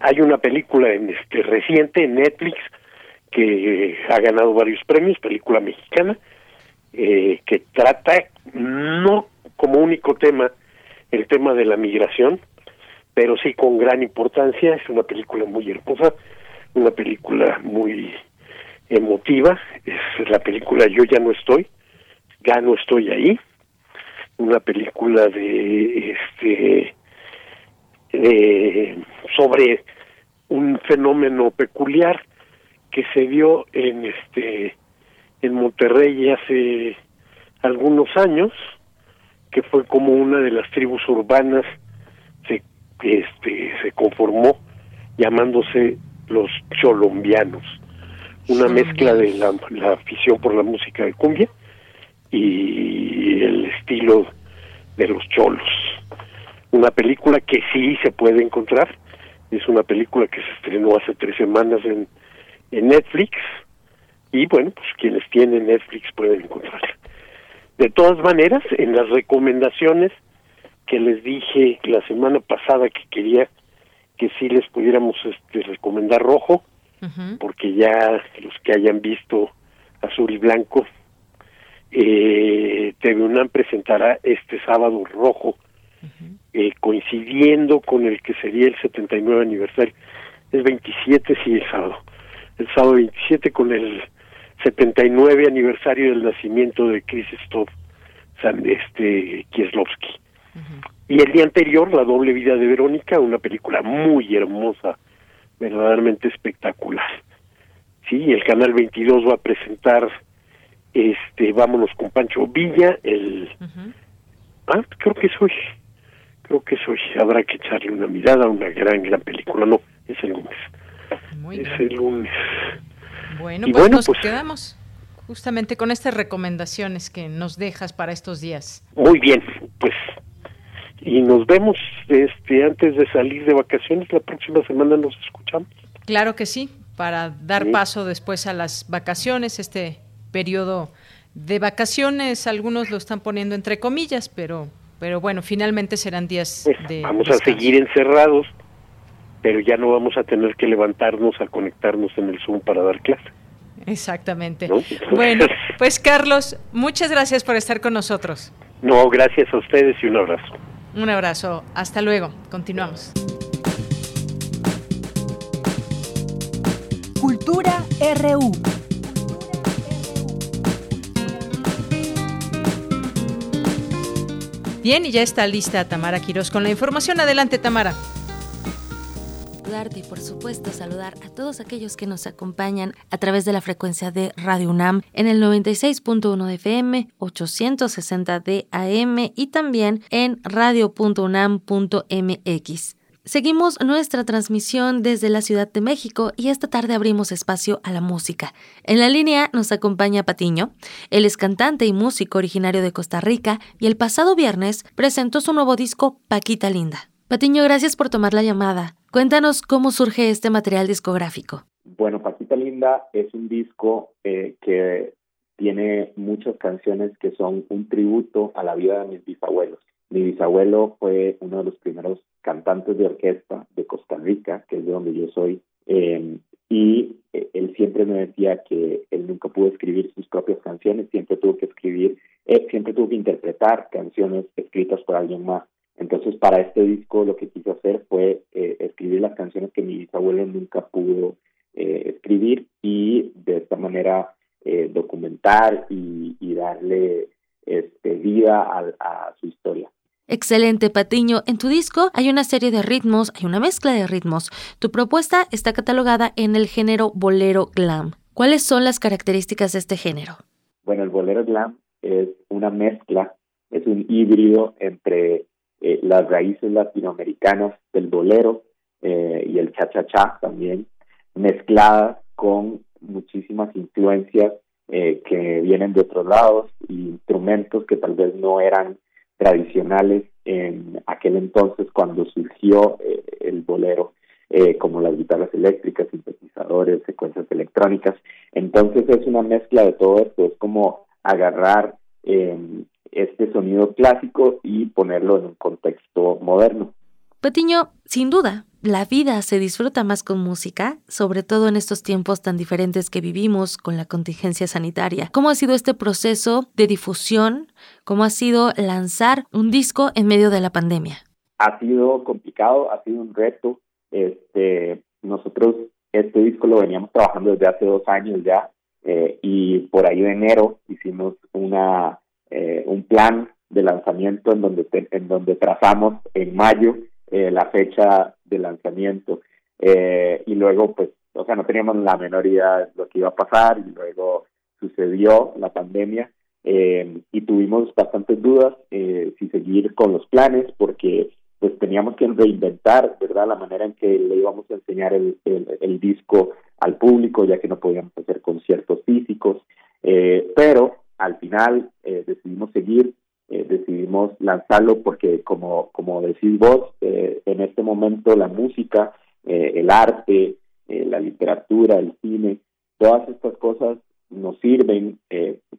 Hay una película en este reciente en Netflix que ha ganado varios premios, película mexicana, eh, que trata no como único tema el tema de la migración, pero sí con gran importancia. Es una película muy hermosa, una película muy emotiva. Es la película Yo ya no estoy, ya no estoy ahí. Una película de este eh, sobre un fenómeno peculiar que se dio en este en Monterrey hace algunos años que fue como una de las tribus urbanas se este se conformó llamándose los cholombianos. Una mezcla de la, la afición por la música de cumbia y el estilo de los cholos una película que sí se puede encontrar, es una película que se estrenó hace tres semanas en, en Netflix. Y bueno, pues quienes tienen Netflix pueden encontrarla. De todas maneras, en las recomendaciones que les dije la semana pasada que quería que sí les pudiéramos este, recomendar rojo, porque ya los que hayan visto azul y blanco, eh, TV UNAM presentará este sábado rojo eh, coincidiendo con el que sería el 79 aniversario. Es 27, sí, el sábado. El sábado 27 con el 79 aniversario del nacimiento de Krzysztof este, Kieslowski. Y el día anterior, La doble vida de Verónica, una película muy hermosa, verdaderamente espectacular. Sí, el canal 22 va a presentar este Vámonos con Pancho Villa, el Ah, creo que es hoy creo que eso habrá que echarle una mirada a una gran, gran película. No, es el lunes. es el lunes. Bueno, pues nos pues, quedamos justamente con estas recomendaciones que nos dejas para estos días. Muy bien, pues y nos vemos este antes de salir de vacaciones la próxima semana nos escuchamos. Claro que sí, para dar paso después a las vacaciones, este periodo de vacaciones, algunos lo están poniendo entre comillas, pero pero bueno, finalmente serán días pues, de Vamos a seguir encerrados, pero ya no vamos a tener que levantarnos a conectarnos en el Zoom para dar clase. Exactamente. Bueno, pues Carlos, muchas gracias por estar con nosotros. No, gracias a ustedes y un abrazo. Un abrazo. Hasta luego. Continuamos. Cultura RU. Bien, y ya está lista Tamara Quiroz con la información. Adelante, Tamara saludarte y por supuesto saludar a todos aquellos que nos acompañan a través de la frecuencia de Radio UNAM en el 96.1 de FM, 860 de AM y también en radio.unam.mx. Seguimos nuestra transmisión desde la Ciudad de México y esta tarde abrimos espacio a la música. En la línea nos acompaña Patiño. Él es cantante y músico originario de Costa Rica y el pasado viernes presentó su nuevo disco Paquita Linda. Patiño, gracias por tomar la llamada. Cuéntanos cómo surge este material discográfico. Bueno, Paquita Linda es un disco eh, que tiene muchas canciones que son un tributo a la vida de mis bisabuelos. Mi bisabuelo fue uno de los primeros cantantes de orquesta de Costa Rica, que es de donde yo soy, em, y eh, él siempre me decía que él nunca pudo escribir sus propias canciones, siempre tuvo que escribir, eh, siempre tuvo que interpretar canciones escritas por alguien más. Entonces, para este disco lo que quise hacer fue eh, escribir las canciones que mi bisabuelo nunca pudo escribir y de esta manera eh, documentar y, darle este, vida a, su historia. Excelente, Patiño. En tu disco hay una serie de ritmos, hay una mezcla de ritmos. Tu propuesta está catalogada en el género bolero glam. ¿Cuáles son las características de este género? Bueno, el bolero glam es una mezcla, es un híbrido entre eh, las raíces latinoamericanas del bolero eh, y el cha-cha-cha también, mezcladas con muchísimas influencias eh, que vienen de otros lados, instrumentos que tal vez no eran tradicionales en aquel entonces cuando surgió eh, el bolero, eh, como las guitarras eléctricas, sintetizadores, secuencias electrónicas. Entonces es una mezcla de todo esto, es como agarrar este sonido clásico y ponerlo en un contexto moderno. Patiño, sin duda, la vida se disfruta más con música, sobre todo en estos tiempos tan diferentes que vivimos con la contingencia sanitaria. ¿Cómo ha sido este proceso de difusión? ¿Cómo ha sido lanzar un disco en medio de la pandemia? Ha sido complicado, ha sido un reto. Este, nosotros este disco lo veníamos trabajando desde hace dos años ya eh, y por ahí de enero hicimos una eh, un plan de lanzamiento en donde en donde trazamos en mayo eh, la fecha de lanzamiento. Eh, y luego, pues, o sea, no teníamos la menor idea de lo que iba a pasar y luego sucedió la pandemia eh, y tuvimos bastantes dudas si seguir con los planes porque pues teníamos que reinventar, ¿verdad?, la manera en que le íbamos a enseñar el, el, disco al público, ya que no podíamos hacer conciertos físicos, pero al final decidimos seguir eh, decidimos lanzarlo porque como, como decís vos, eh, en este momento la música, eh, el arte, la literatura, el cine, todas estas cosas nos sirven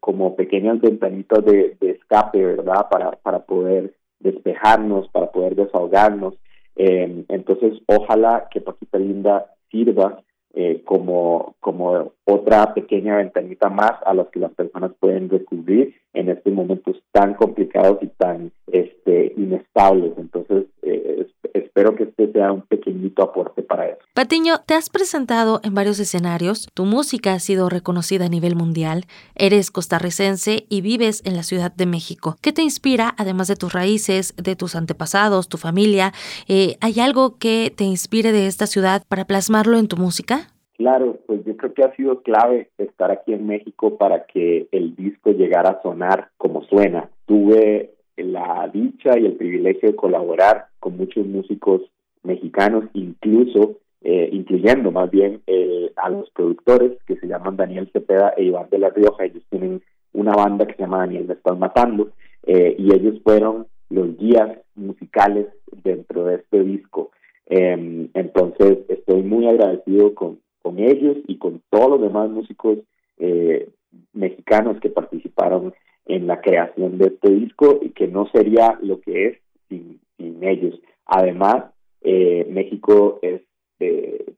como pequeñas ventanitas de, escape, ¿verdad? Para, para poder despejarnos, para poder desahogarnos. entonces, ojalá que Paquita Linda sirva eh, como, como otra pequeña ventanita más a las que las personas pueden descubrir en estos momentos tan complicados y tan este, inestables. Entonces, eh, espero que este sea un pequeñito aporte para eso. Patiño, te has presentado en varios escenarios, tu música ha sido reconocida a nivel mundial, eres costarricense y vives en la Ciudad de México. ¿Qué te inspira, además de tus raíces, de tus antepasados, tu familia? Eh, ¿Hay algo que te inspire de esta ciudad para plasmarlo en tu música? Claro, pues yo creo que ha sido clave estar aquí en México para que el disco llegara a sonar como suena. Tuve la dicha y el privilegio de colaborar con muchos músicos mexicanos, incluso eh, incluyendo más bien eh, a los productores que se llaman Daniel Cepeda e Iván de la Rioja. Ellos tienen una banda que se llama Daniel Me Estás Matando eh, y ellos fueron los guías musicales dentro de este disco. Em, entonces estoy muy agradecido con, con ellos y con todos los demás músicos eh, mexicanos que participaron en la creación de este disco y que no sería lo que es sin, ellos. Además, eh, México eh,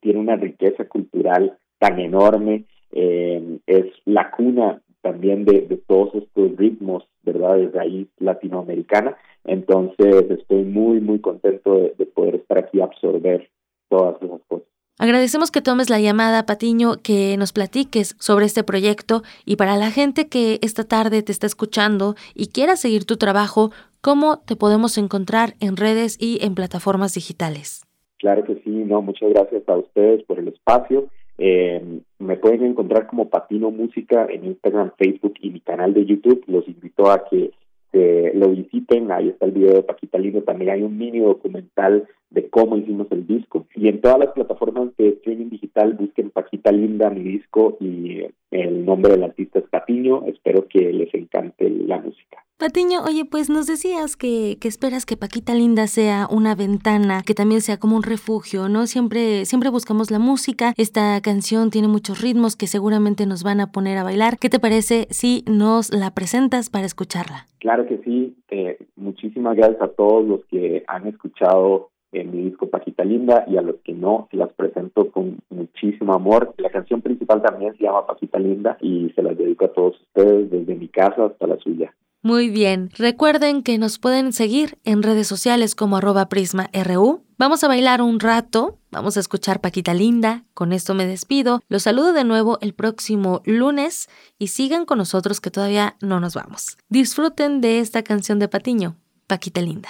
tiene una riqueza cultural tan enorme, es la cuna también de, todos estos ritmos, ¿verdad?, de raíz latinoamericana. Entonces, estoy muy, muy contento de, de poder estar aquí y absorber todas esas cosas. Agradecemos que tomes la llamada, Patiño, que nos platiques sobre este proyecto y para la gente que esta tarde te está escuchando y quiera seguir tu trabajo, ¿cómo te podemos encontrar en redes y en plataformas digitales? Claro que sí, no, muchas gracias a ustedes por el espacio. Eh, me pueden encontrar como Patino Música en Instagram, Facebook y mi canal de YouTube. Los invito a que lo visiten, ahí está el video de Paquita Lindo, también hay un mini documental de cómo hicimos el disco. Y en todas las plataformas de streaming digital busquen Paquita Linda, mi disco, y el nombre del artista es Patiño. Espero que les encante la música. Patiño, oye, pues nos decías que, que, esperas que Paquita Linda sea una ventana, que también sea como un refugio, ¿no? Siempre, siempre buscamos la música. Esta canción tiene muchos ritmos que seguramente nos van a poner a bailar. ¿Qué te parece si nos la presentas para escucharla? Claro que sí. Eh, muchísimas gracias a todos los que han escuchado en mi disco Paquita Linda y a los que no, las presento con muchísimo amor. La canción principal también se llama Paquita Linda y se las dedico a todos ustedes desde mi casa hasta la suya. Muy bien, recuerden que nos pueden seguir en redes sociales como arroba prisma.ru. Vamos a bailar un rato, vamos a escuchar Paquita Linda, con esto me despido, los saludo de nuevo el próximo lunes y sigan con nosotros que todavía no nos vamos. Disfruten de esta canción de Patiño, Paquita Linda.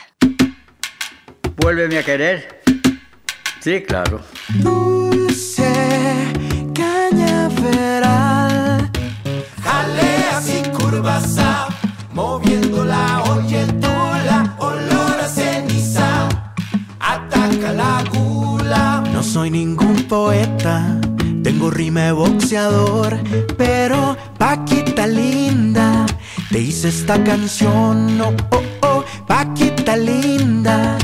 Vuélveme a querer. Sí, claro. Dulce cañaveral, aleas y curvas moviendo la la olor a ceniza, ataca la gula. No soy ningún poeta, tengo rima de boxeador, pero Paquita linda, te hice esta canción, oh, oh, oh, Paquita linda,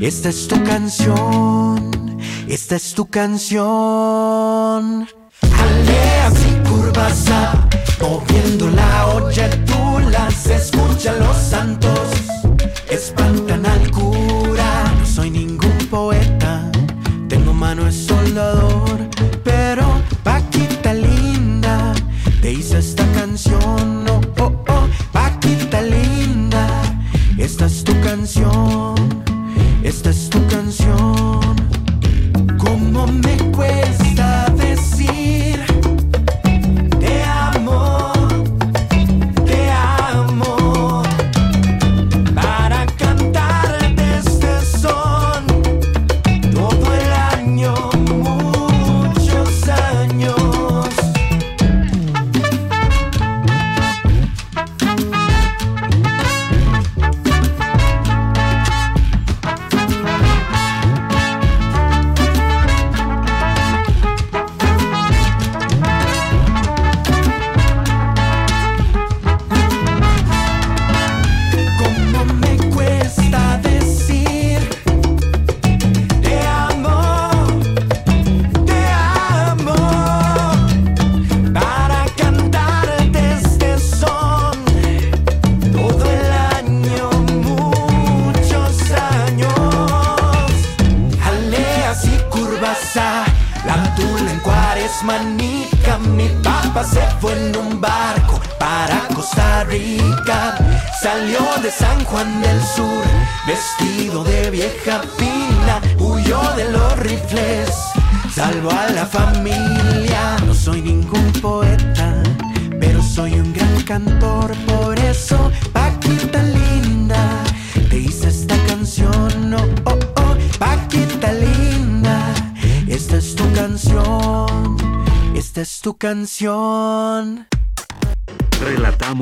esta es tu canción, esta es tu canción. Aleas y curvas, moviendo la olla se escuchan los santos, espantan al cura.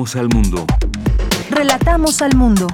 Relatamos al mundo. Relatamos al mundo.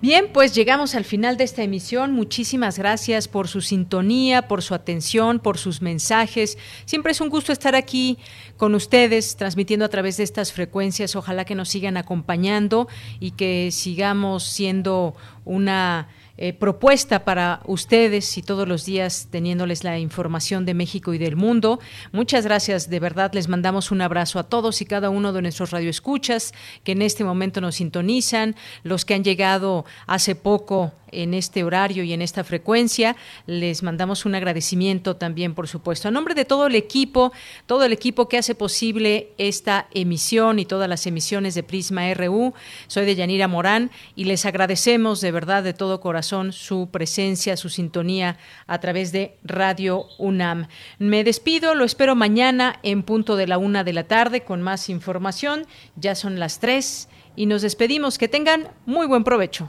Bien, pues llegamos al final de esta emisión. Muchísimas gracias por su sintonía, por su atención, por sus mensajes. Siempre es un gusto estar aquí con ustedes, transmitiendo a través de estas frecuencias. Ojalá que nos sigan acompañando y que sigamos siendo una eh, propuesta para ustedes y todos los días teniéndoles la información de México y del mundo. Muchas gracias, de verdad les mandamos un abrazo a todos y cada uno de nuestros radioescuchas que en este momento nos sintonizan, los que han llegado hace poco en este horario y en esta frecuencia. Les mandamos un agradecimiento también, por supuesto. A nombre de todo el equipo, todo el equipo que hace posible esta emisión y todas las emisiones de Prisma RU, soy de Yanira Morán y les agradecemos de verdad de todo corazón su presencia, su sintonía a través de Radio UNAM. Me despido, lo espero mañana en punto de la una de la tarde con más información. Ya son las tres y nos despedimos. Que tengan muy buen provecho.